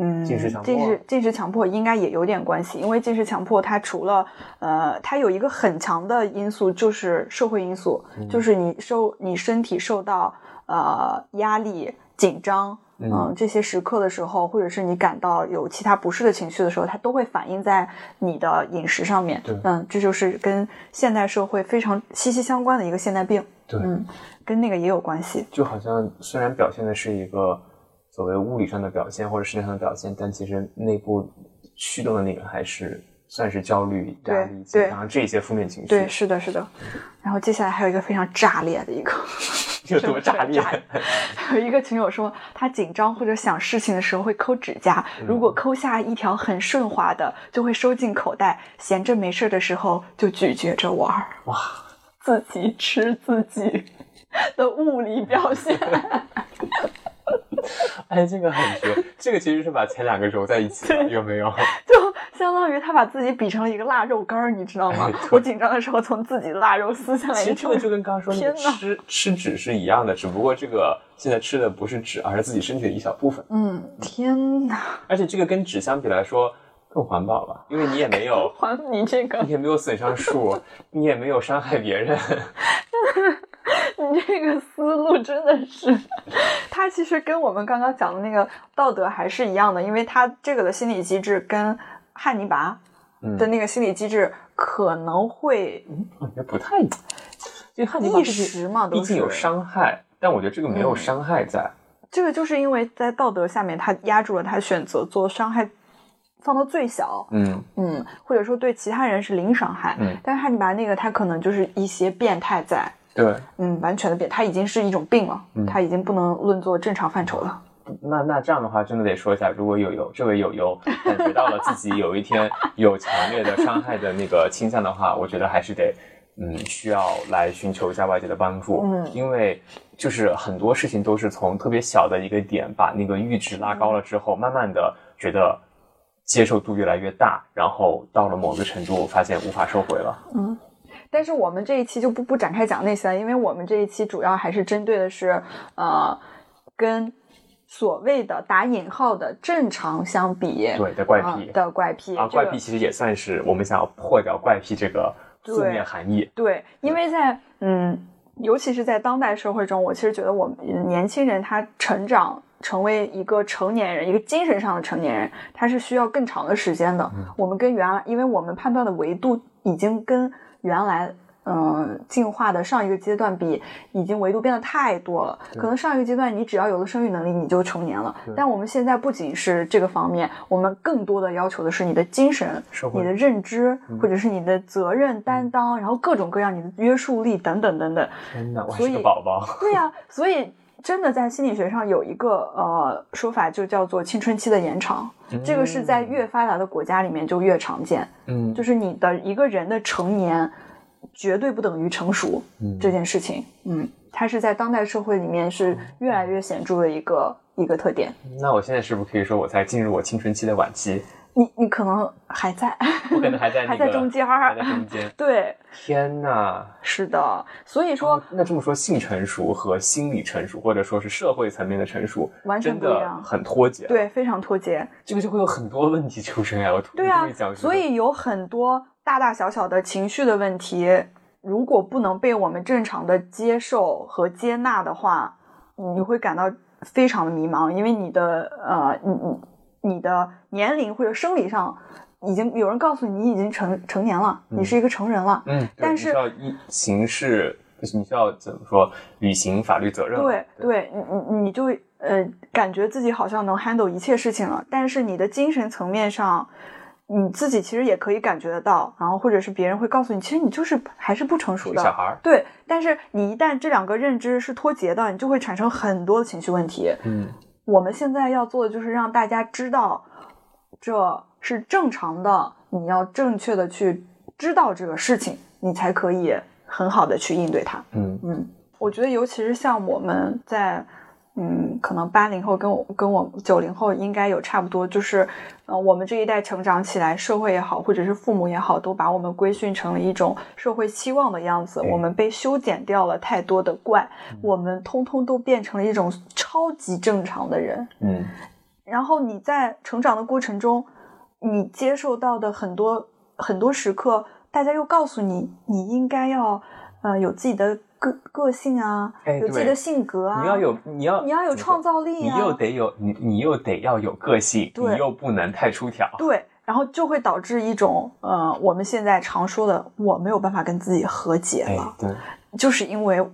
嗯，进食强迫，进食进食强迫应该也有点关系，因为进食强迫它除了呃，它有一个很强的因素就是社会因素，就是你受你身体受到呃压力、紧张，嗯，这些时刻的时候，或者是你感到有其他不适的情绪的时候，它都会反映在你的饮食上面。对，嗯，这就是跟现代社会非常息息相关的一个现代病。对，嗯，跟那个也有关系。就好像虽然表现的是一个。所谓物理上的表现或者身体上的表现，但其实内部驱动的那个还是算是焦虑、压力、紧张这些负面情绪。对，是的，是的。然后接下来还有一个非常炸裂的一个，(laughs) 有多 (laughs) 炸裂？有一个群友说，他紧张或者想事情的时候会抠指甲，如果抠下一条很顺滑的，就会收进口袋，闲着没事的时候就咀嚼着玩。哇，自己吃自己的物理表现。(laughs) (laughs) 哎，这个很绝，这个其实是把前两个揉在一起，有没有？(laughs) 就相当于他把自己比成了一个腊肉干儿，你知道吗？我紧张的时候从自己腊肉撕下来。其实这个就跟刚刚说那个吃吃纸是一样的，只不过这个现在吃的不是纸，而是自己身体的一小部分。嗯，天哪！而且这个跟纸相比来说更环保吧，因为你也没有 (laughs) 还你这个，你也没有损伤树，你也没有伤害别人。(laughs) 你这个思路真的是，它其实跟我们刚刚讲的那个道德还是一样的，因为它这个的心理机制跟汉尼拔的那个心理机制可能会，我觉得不太，因为汉尼拔一时嘛，毕竟有伤害，但我觉得这个没有伤害在。这个就是因为在道德下面，他压住了他选择做伤害放到最小，嗯嗯，或者说对其他人是零伤害，嗯，但是汉尼拔那个他可能就是一些变态在。对，嗯，完全的变，它已经是一种病了，它已经不能论作正常范畴了。那那这样的话，真的得说一下，如果有有这位友友 (laughs) 感觉到了自己有一天有强烈的伤害的那个倾向的话，我觉得还是得，嗯，需要来寻求一下外界的帮助。嗯，因为就是很多事情都是从特别小的一个点，把那个阈值拉高了之后，慢慢的觉得接受度越来越大，然后到了某个程度，发现无法收回了。嗯。但是我们这一期就不不展开讲那些了，因为我们这一期主要还是针对的是，呃，跟所谓的打引号的正常相比，对的怪癖的怪癖啊，怪癖其实也算是我们想要破掉怪癖这个字面含义。对，因为在嗯，尤其是在当代社会中，我其实觉得我们年轻人他成长成为一个成年人，一个精神上的成年人，他是需要更长的时间的。我们跟原来，因为我们判断的维度已经跟原来，嗯，进化的上一个阶段比已经维度变得太多了。可能上一个阶段你只要有了生育能力，你就成年了。但我们现在不仅是这个方面，我们更多的要求的是你的精神、你的认知，或者是你的责任担当，然后各种各样你的约束力等等等等。真的，我是个宝宝。对呀，(laughs) 所以真的在心理学上有一个呃说法，就叫做青春期的延长。这个是在越发达的国家里面就越常见，嗯，就是你的一个人的成年绝对不等于成熟，嗯，这件事情，嗯，它是在当代社会里面是越来越显著的一个一个特点。那我现在是不是可以说我在进入我青春期的晚期？你你可能还在，我可能还在 (laughs) 还在中间还在中间。对，天哪，是的，所以说那这么说，性成熟和心理成熟，或者说是社会层面的成熟，完全不一样，很脱节。对，非常脱节，这个就会有很多问题出生呀。我对啊，所以有很多大大小小的情绪的问题，如果不能被我们正常的接受和接纳的话，你会感到非常的迷茫，因为你的呃，你你。你的年龄或者生理上，已经有人告诉你，你已经成成年了，你是一个成人了。嗯，但是需要一形式，你需要怎么说履行法律责任？对，对你你你就呃感觉自己好像能 handle 一切事情了，但是你的精神层面上，你自己其实也可以感觉得到，然后或者是别人会告诉你，其实你就是还是不成熟的小孩。对，但是你一旦这两个认知是脱节的，你就会产生很多的情绪问题。嗯。我们现在要做的就是让大家知道，这是正常的。你要正确的去知道这个事情，你才可以很好的去应对它。嗯嗯，我觉得尤其是像我们在嗯，可能八零后跟我跟我九零后应该有差不多，就是，呃，我们这一代成长起来，社会也好，或者是父母也好，都把我们规训成了一种社会期望的样子。我们被修剪掉了太多的怪，我们通通都变成了一种超级正常的人。嗯，然后你在成长的过程中，你接受到的很多很多时刻，大家又告诉你，你应该要，呃，有自己的。个个性啊，有自己的性格啊，你要有，你要你要有创造力啊，你又得有你，你又得要有个性，你又不能太出挑，对，然后就会导致一种，呃，我们现在常说的，我没有办法跟自己和解了，对，就是因为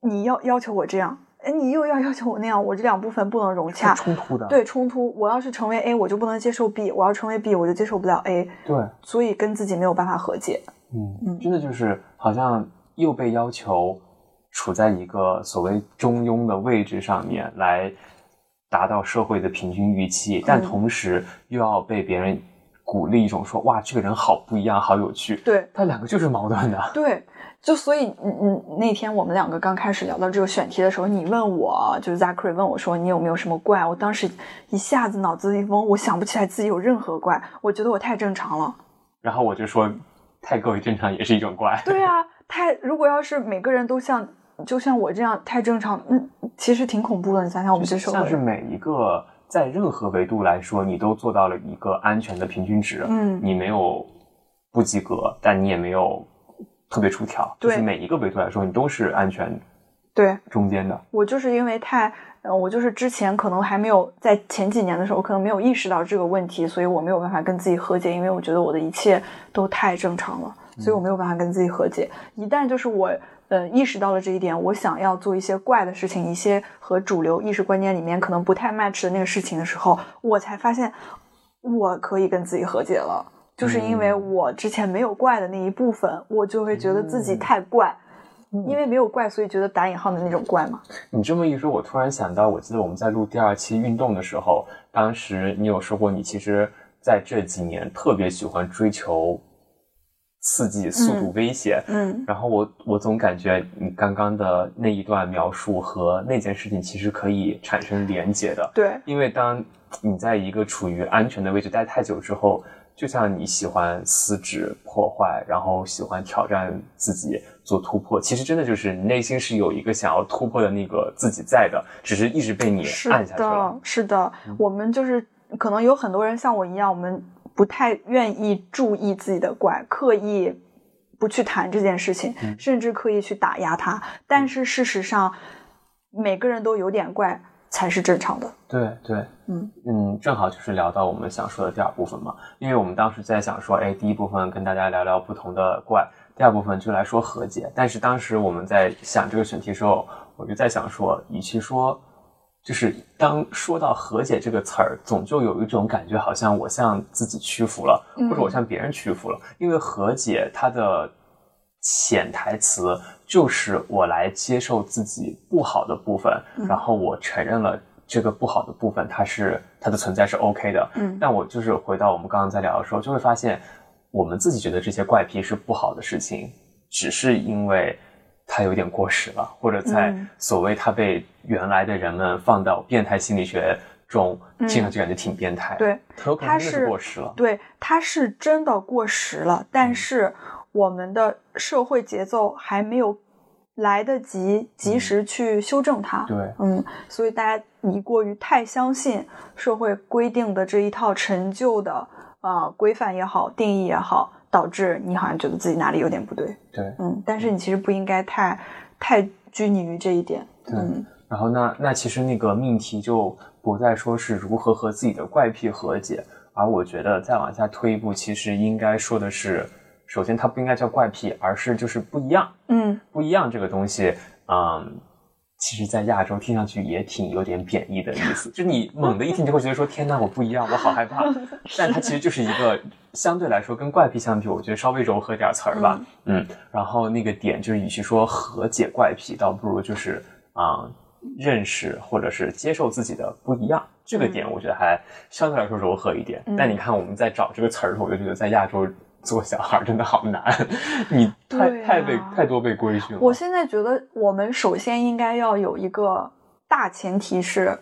你要要求我这样，哎，你又要要求我那样，我这两部分不能融洽，冲突的，对，冲突，我要是成为 A，我就不能接受 B，我要成为 B，我就接受不了 A，对，所以跟自己没有办法和解，嗯嗯，真的就是好像又被要求。处在一个所谓中庸的位置上面来达到社会的平均预期，但同时又要被别人鼓励一种说哇这个人好不一样，好有趣。对，他两个就是矛盾的。对，就所以嗯嗯，那天我们两个刚开始聊到这个选题的时候，你问我就是 Zachary 问我说你有没有什么怪？我当时一下子脑子一懵，我想不起来自己有任何怪，我觉得我太正常了。然后我就说太过于正常也是一种怪。对啊，太如果要是每个人都像。就像我这样太正常，嗯，其实挺恐怖的。你想想，我们这社会，像是每一个在任何维度来说，你都做到了一个安全的平均值。嗯，你没有不及格，但你也没有特别出挑。就是每一个维度来说，你都是安全，对中间的。我就是因为太，嗯，我就是之前可能还没有在前几年的时候，可能没有意识到这个问题，所以我没有办法跟自己和解，因为我觉得我的一切都太正常了，所以我没有办法跟自己和解。一旦就是我。呃，意识到了这一点，我想要做一些怪的事情，一些和主流意识观念里面可能不太 match 的那个事情的时候，我才发现我可以跟自己和解了。就是因为我之前没有怪的那一部分，我就会觉得自己太怪，因为没有怪，所以觉得打引号的那种怪嘛。你这么一说，我突然想到，我记得我们在录第二期运动的时候，当时你有说过，你其实在这几年特别喜欢追求。刺激、速度、危险，嗯，然后我我总感觉你刚刚的那一段描述和那件事情其实可以产生连结的，对，因为当你在一个处于安全的位置待太久之后，就像你喜欢撕纸破坏，然后喜欢挑战自己做突破，其实真的就是你内心是有一个想要突破的那个自己在的，只是一直被你按下去了。是的，我们就是可能有很多人像我一样，我们。不太愿意注意自己的怪，刻意不去谈这件事情，甚至刻意去打压他。但是事实上，每个人都有点怪才是正常的。对对，嗯嗯，正好就是聊到我们想说的第二部分嘛。因为我们当时在想说，哎，第一部分跟大家聊聊不同的怪，第二部分就来说和解。但是当时我们在想这个选题的时候，我就在想说，与其说。就是当说到和解这个词儿，总就有一种感觉，好像我向自己屈服了，或者我向别人屈服了。因为和解它的潜台词就是我来接受自己不好的部分，然后我承认了这个不好的部分，它是它的存在是 OK 的。嗯，但我就是回到我们刚刚在聊的时候，就会发现，我们自己觉得这些怪癖是不好的事情，只是因为。他有点过时了，或者在所谓它被原来的人们放到变态心理学中，听上去感觉挺变态。对，他是过时了。对，它是真的过时了。但是我们的社会节奏还没有来得及及时去修正它。对，嗯，所以大家你过于太相信社会规定的这一套陈旧的啊规范也好，定义也好。导致你好像觉得自己哪里有点不对，对，嗯，但是你其实不应该太太拘泥于这一点，对。然后那那其实那个命题就不再说是如何和自己的怪癖和解，而我觉得再往下推一步，其实应该说的是，首先它不应该叫怪癖，而是就是不一样，嗯，不一样这个东西，嗯。其实，在亚洲听上去也挺有点贬义的意思，(laughs) 就你猛的一听就会觉得说：“天哪，我不一样，我好害怕。(laughs) ”但它其实就是一个相对来说跟怪癖相比，我觉得稍微柔和点词儿吧。嗯，然后那个点就是，与其说和解怪癖，倒不如就是啊，认识或者是接受自己的不一样。这个点我觉得还相对来说柔和一点。但你看我们在找这个词儿的时候，我就觉得在亚洲。做小孩真的好难，你 (laughs) 太太被太多被规训了。我现在觉得，我们首先应该要有一个。大前提是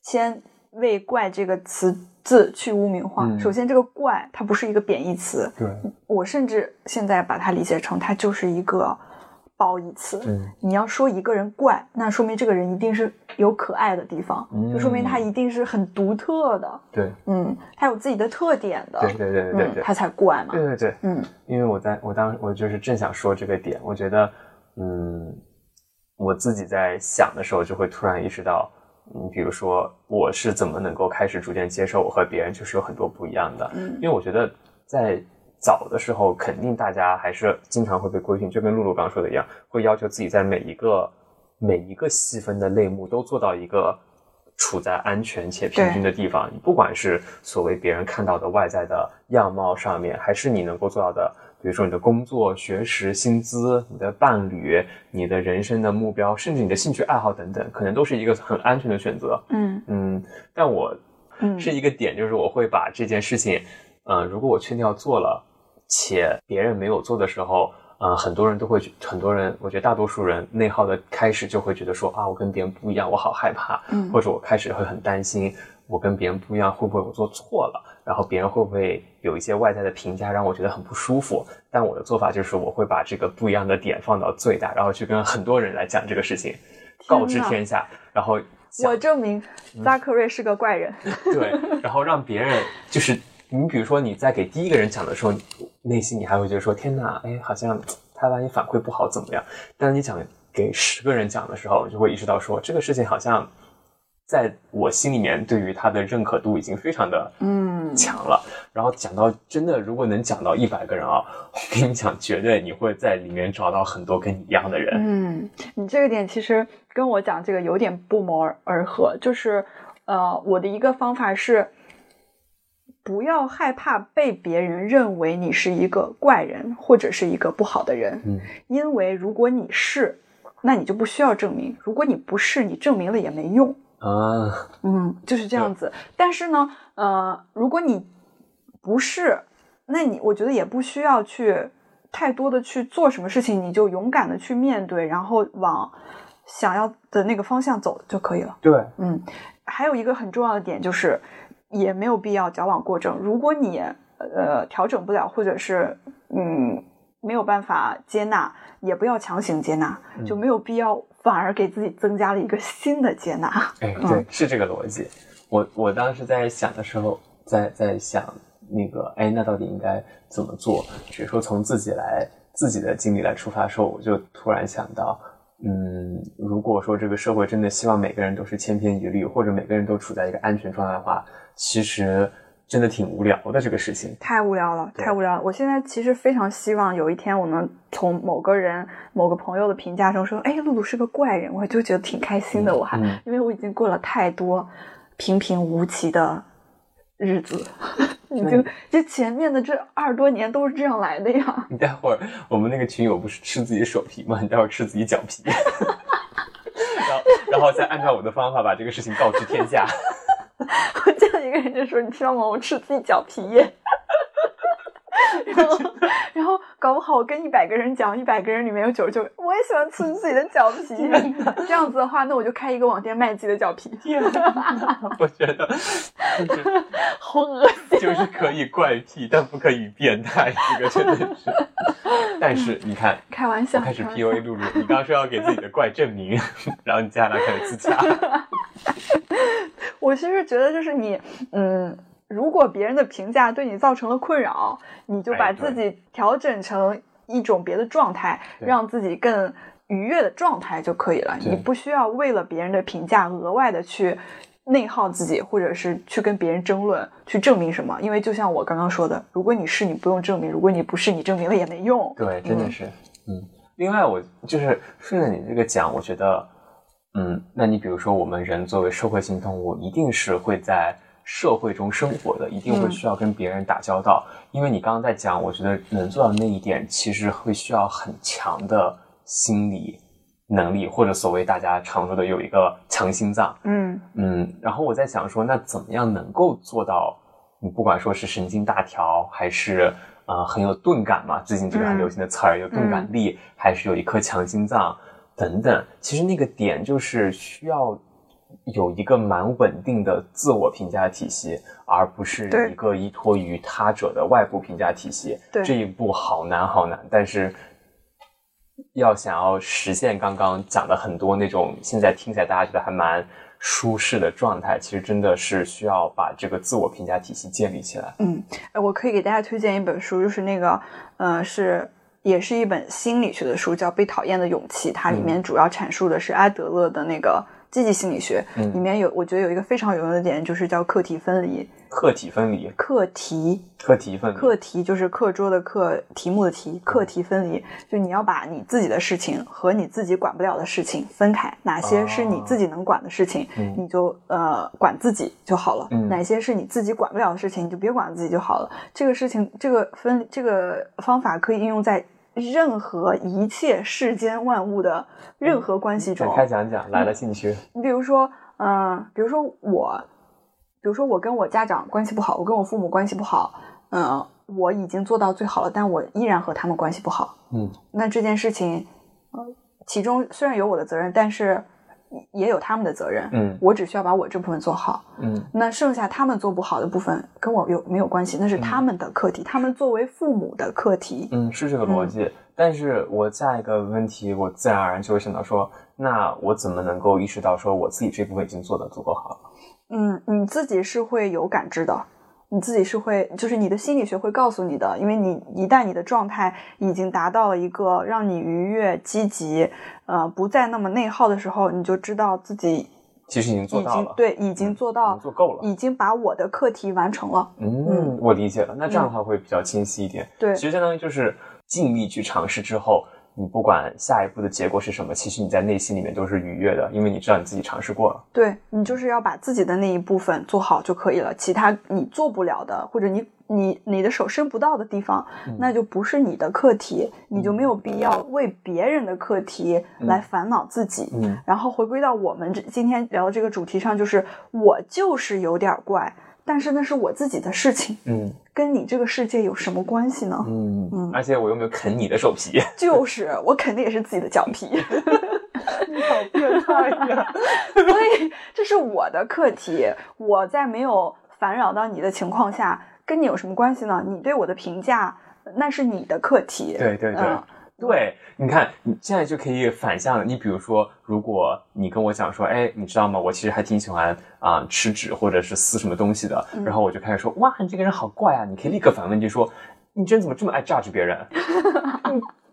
先为“怪”这个词字去污名化。首先，这个“怪”它不是一个贬义词，对我甚至现在把它理解成它就是一个。褒义词，你要说一个人怪，那说明这个人一定是有可爱的地方，就说明他一定是很独特的。对，嗯，他有自己的特点的。对对对对对，他才怪嘛。对对对，嗯，因为我在我当我就是正想说这个点，我觉得，嗯，我自己在想的时候，就会突然意识到，嗯，比如说我是怎么能够开始逐渐接受我和别人就是有很多不一样的，嗯，因为我觉得在。早的时候，肯定大家还是经常会被规训，就跟露露刚说的一样，会要求自己在每一个每一个细分的类目都做到一个处在安全且平均的地方。你不管是所谓别人看到的外在的样貌上面，还是你能够做到的，比如说你的工作、学识、薪资、你的伴侣、你的人生的目标，甚至你的兴趣爱好等等，可能都是一个很安全的选择。嗯嗯，但我是一个点，就是我会把这件事情，嗯，如果我确定要做了。且别人没有做的时候，呃，很多人都会，很多人，我觉得大多数人内耗的开始就会觉得说啊，我跟别人不一样，我好害怕，嗯，或者我开始会很担心，我跟别人不一样，会不会我做错了？然后别人会不会有一些外在的评价让我觉得很不舒服？但我的做法就是，我会把这个不一样的点放到最大，然后去跟很多人来讲这个事情，告知天下，然后我证明扎克瑞是个怪人，对，然后让别人就是。你比如说，你在给第一个人讲的时候，内心你还会觉得说：“天哪，哎，好像他万一反馈不好怎么样？”但你讲给十个人讲的时候，就会意识到说，这个事情好像在我心里面对于他的认可度已经非常的嗯强了。然后讲到真的，如果能讲到一百个人啊，我跟你讲，绝对你会在里面找到很多跟你一样的人。嗯，你这个点其实跟我讲这个有点不谋而合，就是呃，我的一个方法是。不要害怕被别人认为你是一个怪人或者是一个不好的人，嗯，因为如果你是，那你就不需要证明；如果你不是，你证明了也没用啊。嗯，就是这样子。但是呢，呃，如果你不是，那你我觉得也不需要去太多的去做什么事情，你就勇敢的去面对，然后往想要的那个方向走就可以了。对，嗯，还有一个很重要的点就是。也没有必要矫枉过正。如果你呃调整不了，或者是嗯没有办法接纳，也不要强行接纳，就没有必要反而给自己增加了一个新的接纳。哎，对，是这个逻辑。我我当时在想的时候，在在想那个，哎，那到底应该怎么做？比如说从自己来自己的经历来出发，时候我就突然想到。嗯，如果说这个社会真的希望每个人都是千篇一律，或者每个人都处在一个安全状态的话，其实真的挺无聊的。这个事情太无聊了，太无聊了。我现在其实非常希望有一天我能从某个人、某个朋友的评价中说：“哎，露露是个怪人。”我就觉得挺开心的。我还因为我已经过了太多平平无奇的日子。已经，这前面的这二十多年都是这样来的呀。你待会儿我们那个群友不是吃自己手皮吗？你待会儿吃自己脚皮，(laughs) 然后然后再按照我的方法把这个事情告知天下。(laughs) 我见到一个人就说：“你知道吗？我吃自己脚皮。”然后，然后搞不好我跟一百个人讲，一百个人里面有九十九，我也喜欢吃自己的脚皮。这样子的话，那我就开一个网店卖自己的脚皮。我觉得好恶心，就是可以怪癖，但不可以变态。这个真的是。但是你看，开玩笑，开始 P U A 露露，你刚刚说要给自己的怪证明，(laughs) 然后你接下来开始自洽。(laughs) 我其实觉得，就是你，嗯。如果别人的评价对你造成了困扰，你就把自己调整成一种别的状态，让自己更愉悦的状态就可以了。你不需要为了别人的评价额外的去内耗自己，或者是去跟别人争论，去证明什么。因为就像我刚刚说的，如果你是，你不用证明；如果你不是，你证明了也没用。对，真的是。嗯。另外，我就是顺着你这个讲，我觉得，嗯，那你比如说，我们人作为社会性动物，一定是会在。社会中生活的一定会需要跟别人打交道，因为你刚刚在讲，我觉得能做到那一点，其实会需要很强的心理能力，或者所谓大家常说的有一个强心脏。嗯嗯，然后我在想说，那怎么样能够做到？你不管说是神经大条，还是呃很有钝感嘛，最近这个很流行的词儿，有钝感力，还是有一颗强心脏等等，其实那个点就是需要。有一个蛮稳定的自我评价体系，而不是一个依托于他者的外部评价体系。这一步好难好难，但是要想要实现刚刚讲的很多那种现在听起来大家觉得还蛮舒适的状态，其实真的是需要把这个自我评价体系建立起来。嗯，我可以给大家推荐一本书，就是那个，呃，是也是一本心理学的书，叫《被讨厌的勇气》，它里面主要阐述的是阿德勒的那个。积极心理学里面有，我觉得有一个非常有用的点，就是叫课题分离。课题分离。课题。课题分。课题就是课桌的课，题目的题。课题分离，就你要把你自己的事情和你自己管不了的事情分开。哪些是你自己能管的事情，你就呃管自己就好了。哪些是你自己管不了的事情，你就别管自己就好了。这个事情，这个分，这个方法可以应用在。任何一切世间万物的任何关系中，展开讲讲来了兴趣。你比如说，嗯，比如说我，比如说我跟我家长关系不好，我跟我父母关系不好，嗯，我已经做到最好了，但我依然和他们关系不好，嗯，那这件事情，其中虽然有我的责任，但是。也有他们的责任，嗯，我只需要把我这部分做好，嗯，那剩下他们做不好的部分跟我有没有关系？那是他们的课题，他们作为父母的课题，嗯，是这个逻辑。但是我下一个问题，我自然而然就会想到说，那我怎么能够意识到说我自己这部分已经做得足够好了？嗯，你自己是会有感知的。你自己是会，就是你的心理学会告诉你的，因为你一旦你的状态已经达到了一个让你愉悦、积极，呃，不再那么内耗的时候，你就知道自己其实已经做到了，对，已经做到，做够了，已经把我的课题完成了。嗯，我理解了，那这样的话会比较清晰一点。对，其实相当于就是尽力去尝试之后。你不管下一步的结果是什么，其实你在内心里面都是愉悦的，因为你知道你自己尝试过了。对你就是要把自己的那一部分做好就可以了，其他你做不了的，或者你你你的手伸不到的地方，那就不是你的课题，你就没有必要为别人的课题来烦恼自己。嗯，然后回归到我们这今天聊的这个主题上，就是我就是有点怪。但是那是我自己的事情，嗯，跟你这个世界有什么关系呢？嗯嗯，而且我又没有啃你的手皮，(laughs) 就是我啃的也是自己的脚皮，(laughs) 你好变态呀！(laughs) 所以这是我的课题，我在没有烦扰到你的情况下，跟你有什么关系呢？你对我的评价，那是你的课题，对对对。对，你看，你现在就可以反向了。你比如说，如果你跟我讲说，哎，你知道吗？我其实还挺喜欢啊吃纸或者是撕什么东西的。然后我就开始说，哇，你这个人好怪啊！你可以立刻反问就说，你这人怎么这么爱 judge 别人？(laughs)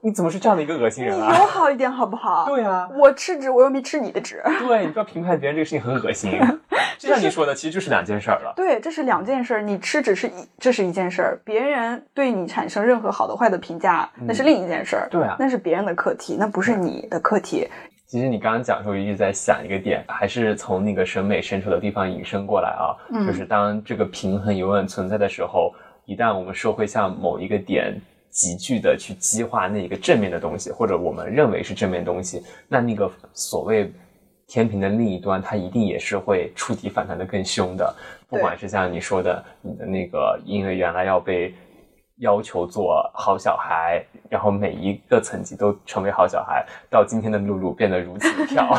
你怎么是这样的一个恶心人啊？友好一点好不好？对啊，我吃纸，我又没吃你的纸。对，你不要评判别人这个事情很恶心。(laughs) 就像你说的，其实就是两件事儿了。对，这是两件事儿。你吃纸是一，这是一件事儿；别人对你产生任何好的、坏的评价，那是另一件事儿。对啊，那是别人的课题，那不是你的课题。其实你刚刚讲的时候，一直在想一个点，还是从那个审美深处的地方引申过来啊。嗯。就是当这个平衡永远存在的时候，一旦我们社会向某一个点。急剧的去激化那一个正面的东西，或者我们认为是正面东西，那那个所谓天平的另一端，它一定也是会触底反弹的更凶的。不管是像你说的，你的那个因为原来要被要求做好小孩，然后每一个层级都成为好小孩，到今天的露露变得如此跳。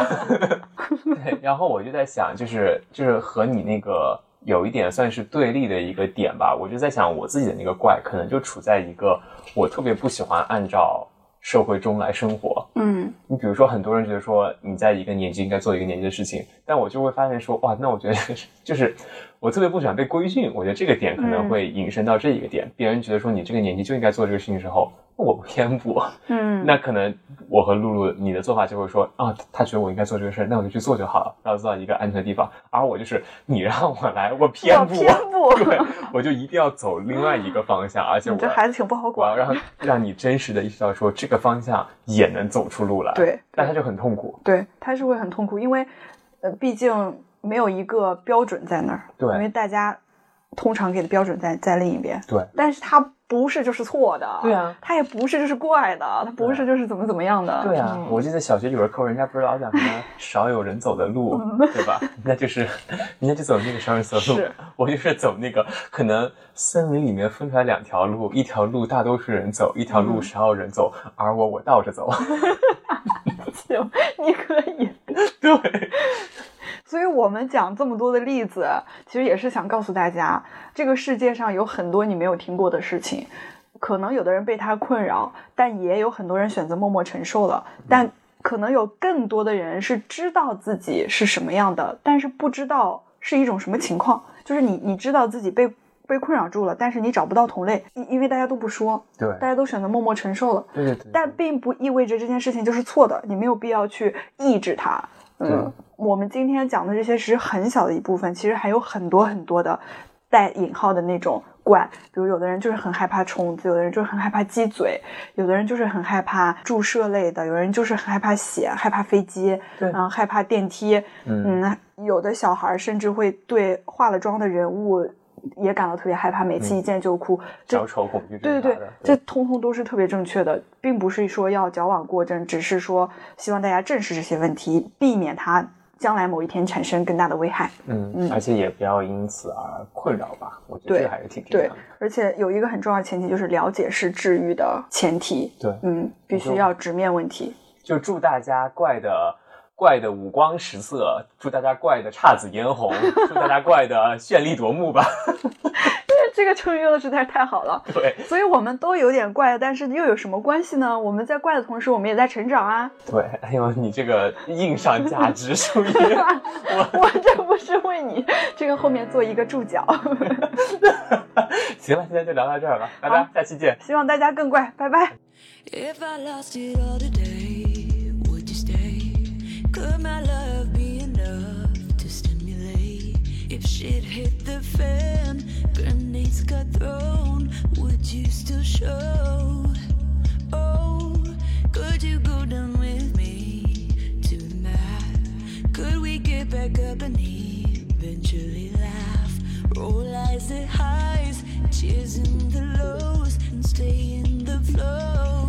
(laughs) 对，然后我就在想，就是就是和你那个。有一点算是对立的一个点吧，我就在想，我自己的那个怪，可能就处在一个我特别不喜欢按照社会中来生活。嗯，你比如说，很多人觉得说你在一个年纪应该做一个年纪的事情，但我就会发现说，哇，那我觉得 (laughs) 就是我特别不喜欢被规训，我觉得这个点可能会引申到这一个点。别人觉得说你这个年纪就应该做这个事情之后。我偏不，嗯，(laughs) 那可能我和露露，你的做法就会说啊，他觉得我应该做这个事儿，那我就去做就好了，然后做到一个安全的地方。而我就是你让我来，我偏不，偏 (laughs) 不，对，我就一定要走另外一个方向，而且我这孩子挺不好管，我要让 (laughs) 让你真实的意识到说这个方向也能走出路来，对，但他就很痛苦，对，他是会很痛苦，因为呃，毕竟没有一个标准在那儿，对，因为大家通常给的标准在在另一边，对，但是它。不是就是错的，对啊，它也不是就是怪的，它不是就是怎么怎么样的，对啊。我记得小学语文课人家不是老讲什么 (laughs) 少有人走的路，对吧？那就是人家就走那个少人走的路，我就是走那个可能森林里面分出来两条路，一条路大多数人走，一条路少有人走，而我我倒着走。(laughs) 行，你可以，(laughs) 对。所以我们讲这么多的例子，其实也是想告诉大家，这个世界上有很多你没有听过的事情，可能有的人被他困扰，但也有很多人选择默默承受了。但可能有更多的人是知道自己是什么样的，但是不知道是一种什么情况。就是你，你知道自己被。被困扰住了，但是你找不到同类，因因为大家都不说，对，大家都选择默默承受了，对对对。但并不意味着这件事情就是错的，你没有必要去抑制它。嗯，我们今天讲的这些只是很小的一部分，其实还有很多很多的带引号的那种怪，比如有的人就是很害怕虫子，有的人就是很害怕鸡嘴，有的人就是很害怕注射类的，有人就是很害怕血，害怕飞机，对，然后害怕电梯，嗯，有的小孩甚至会对化了妆的人物。也感到特别害怕，每次一见就哭，小丑恐惧症。对对对，这通通都是特别正确的，并不是说要矫枉过正，只是说希望大家正视这些问题，避免它将来某一天产生更大的危害。嗯嗯，而且也不要因此而困扰吧，我觉得这还是挺重要的。而且有一个很重要的前提，就是了解是治愈的前提。对，嗯，必须要直面问题。就祝大家怪的。怪的五光十色，祝大家怪的姹紫嫣红，(laughs) 祝大家怪的绚丽夺目吧。(laughs) 这个成语用的实在是太好了。对，所以我们都有点怪，但是又有什么关系呢？我们在怪的同时，我们也在成长啊。对，哎呦，你这个硬上价值属于 (laughs) 我，我这不是为你这个后面做一个注脚。行了，今天就聊到这儿吧，拜拜，下期见。希望大家更怪，拜拜。Could my love be enough to stimulate? If shit hit the fan, grenades got thrown, would you still show? Oh, could you go down with me to the? Could we get back up and eventually laugh? Roll eyes the highs, cheers in the lows, and stay in the flow.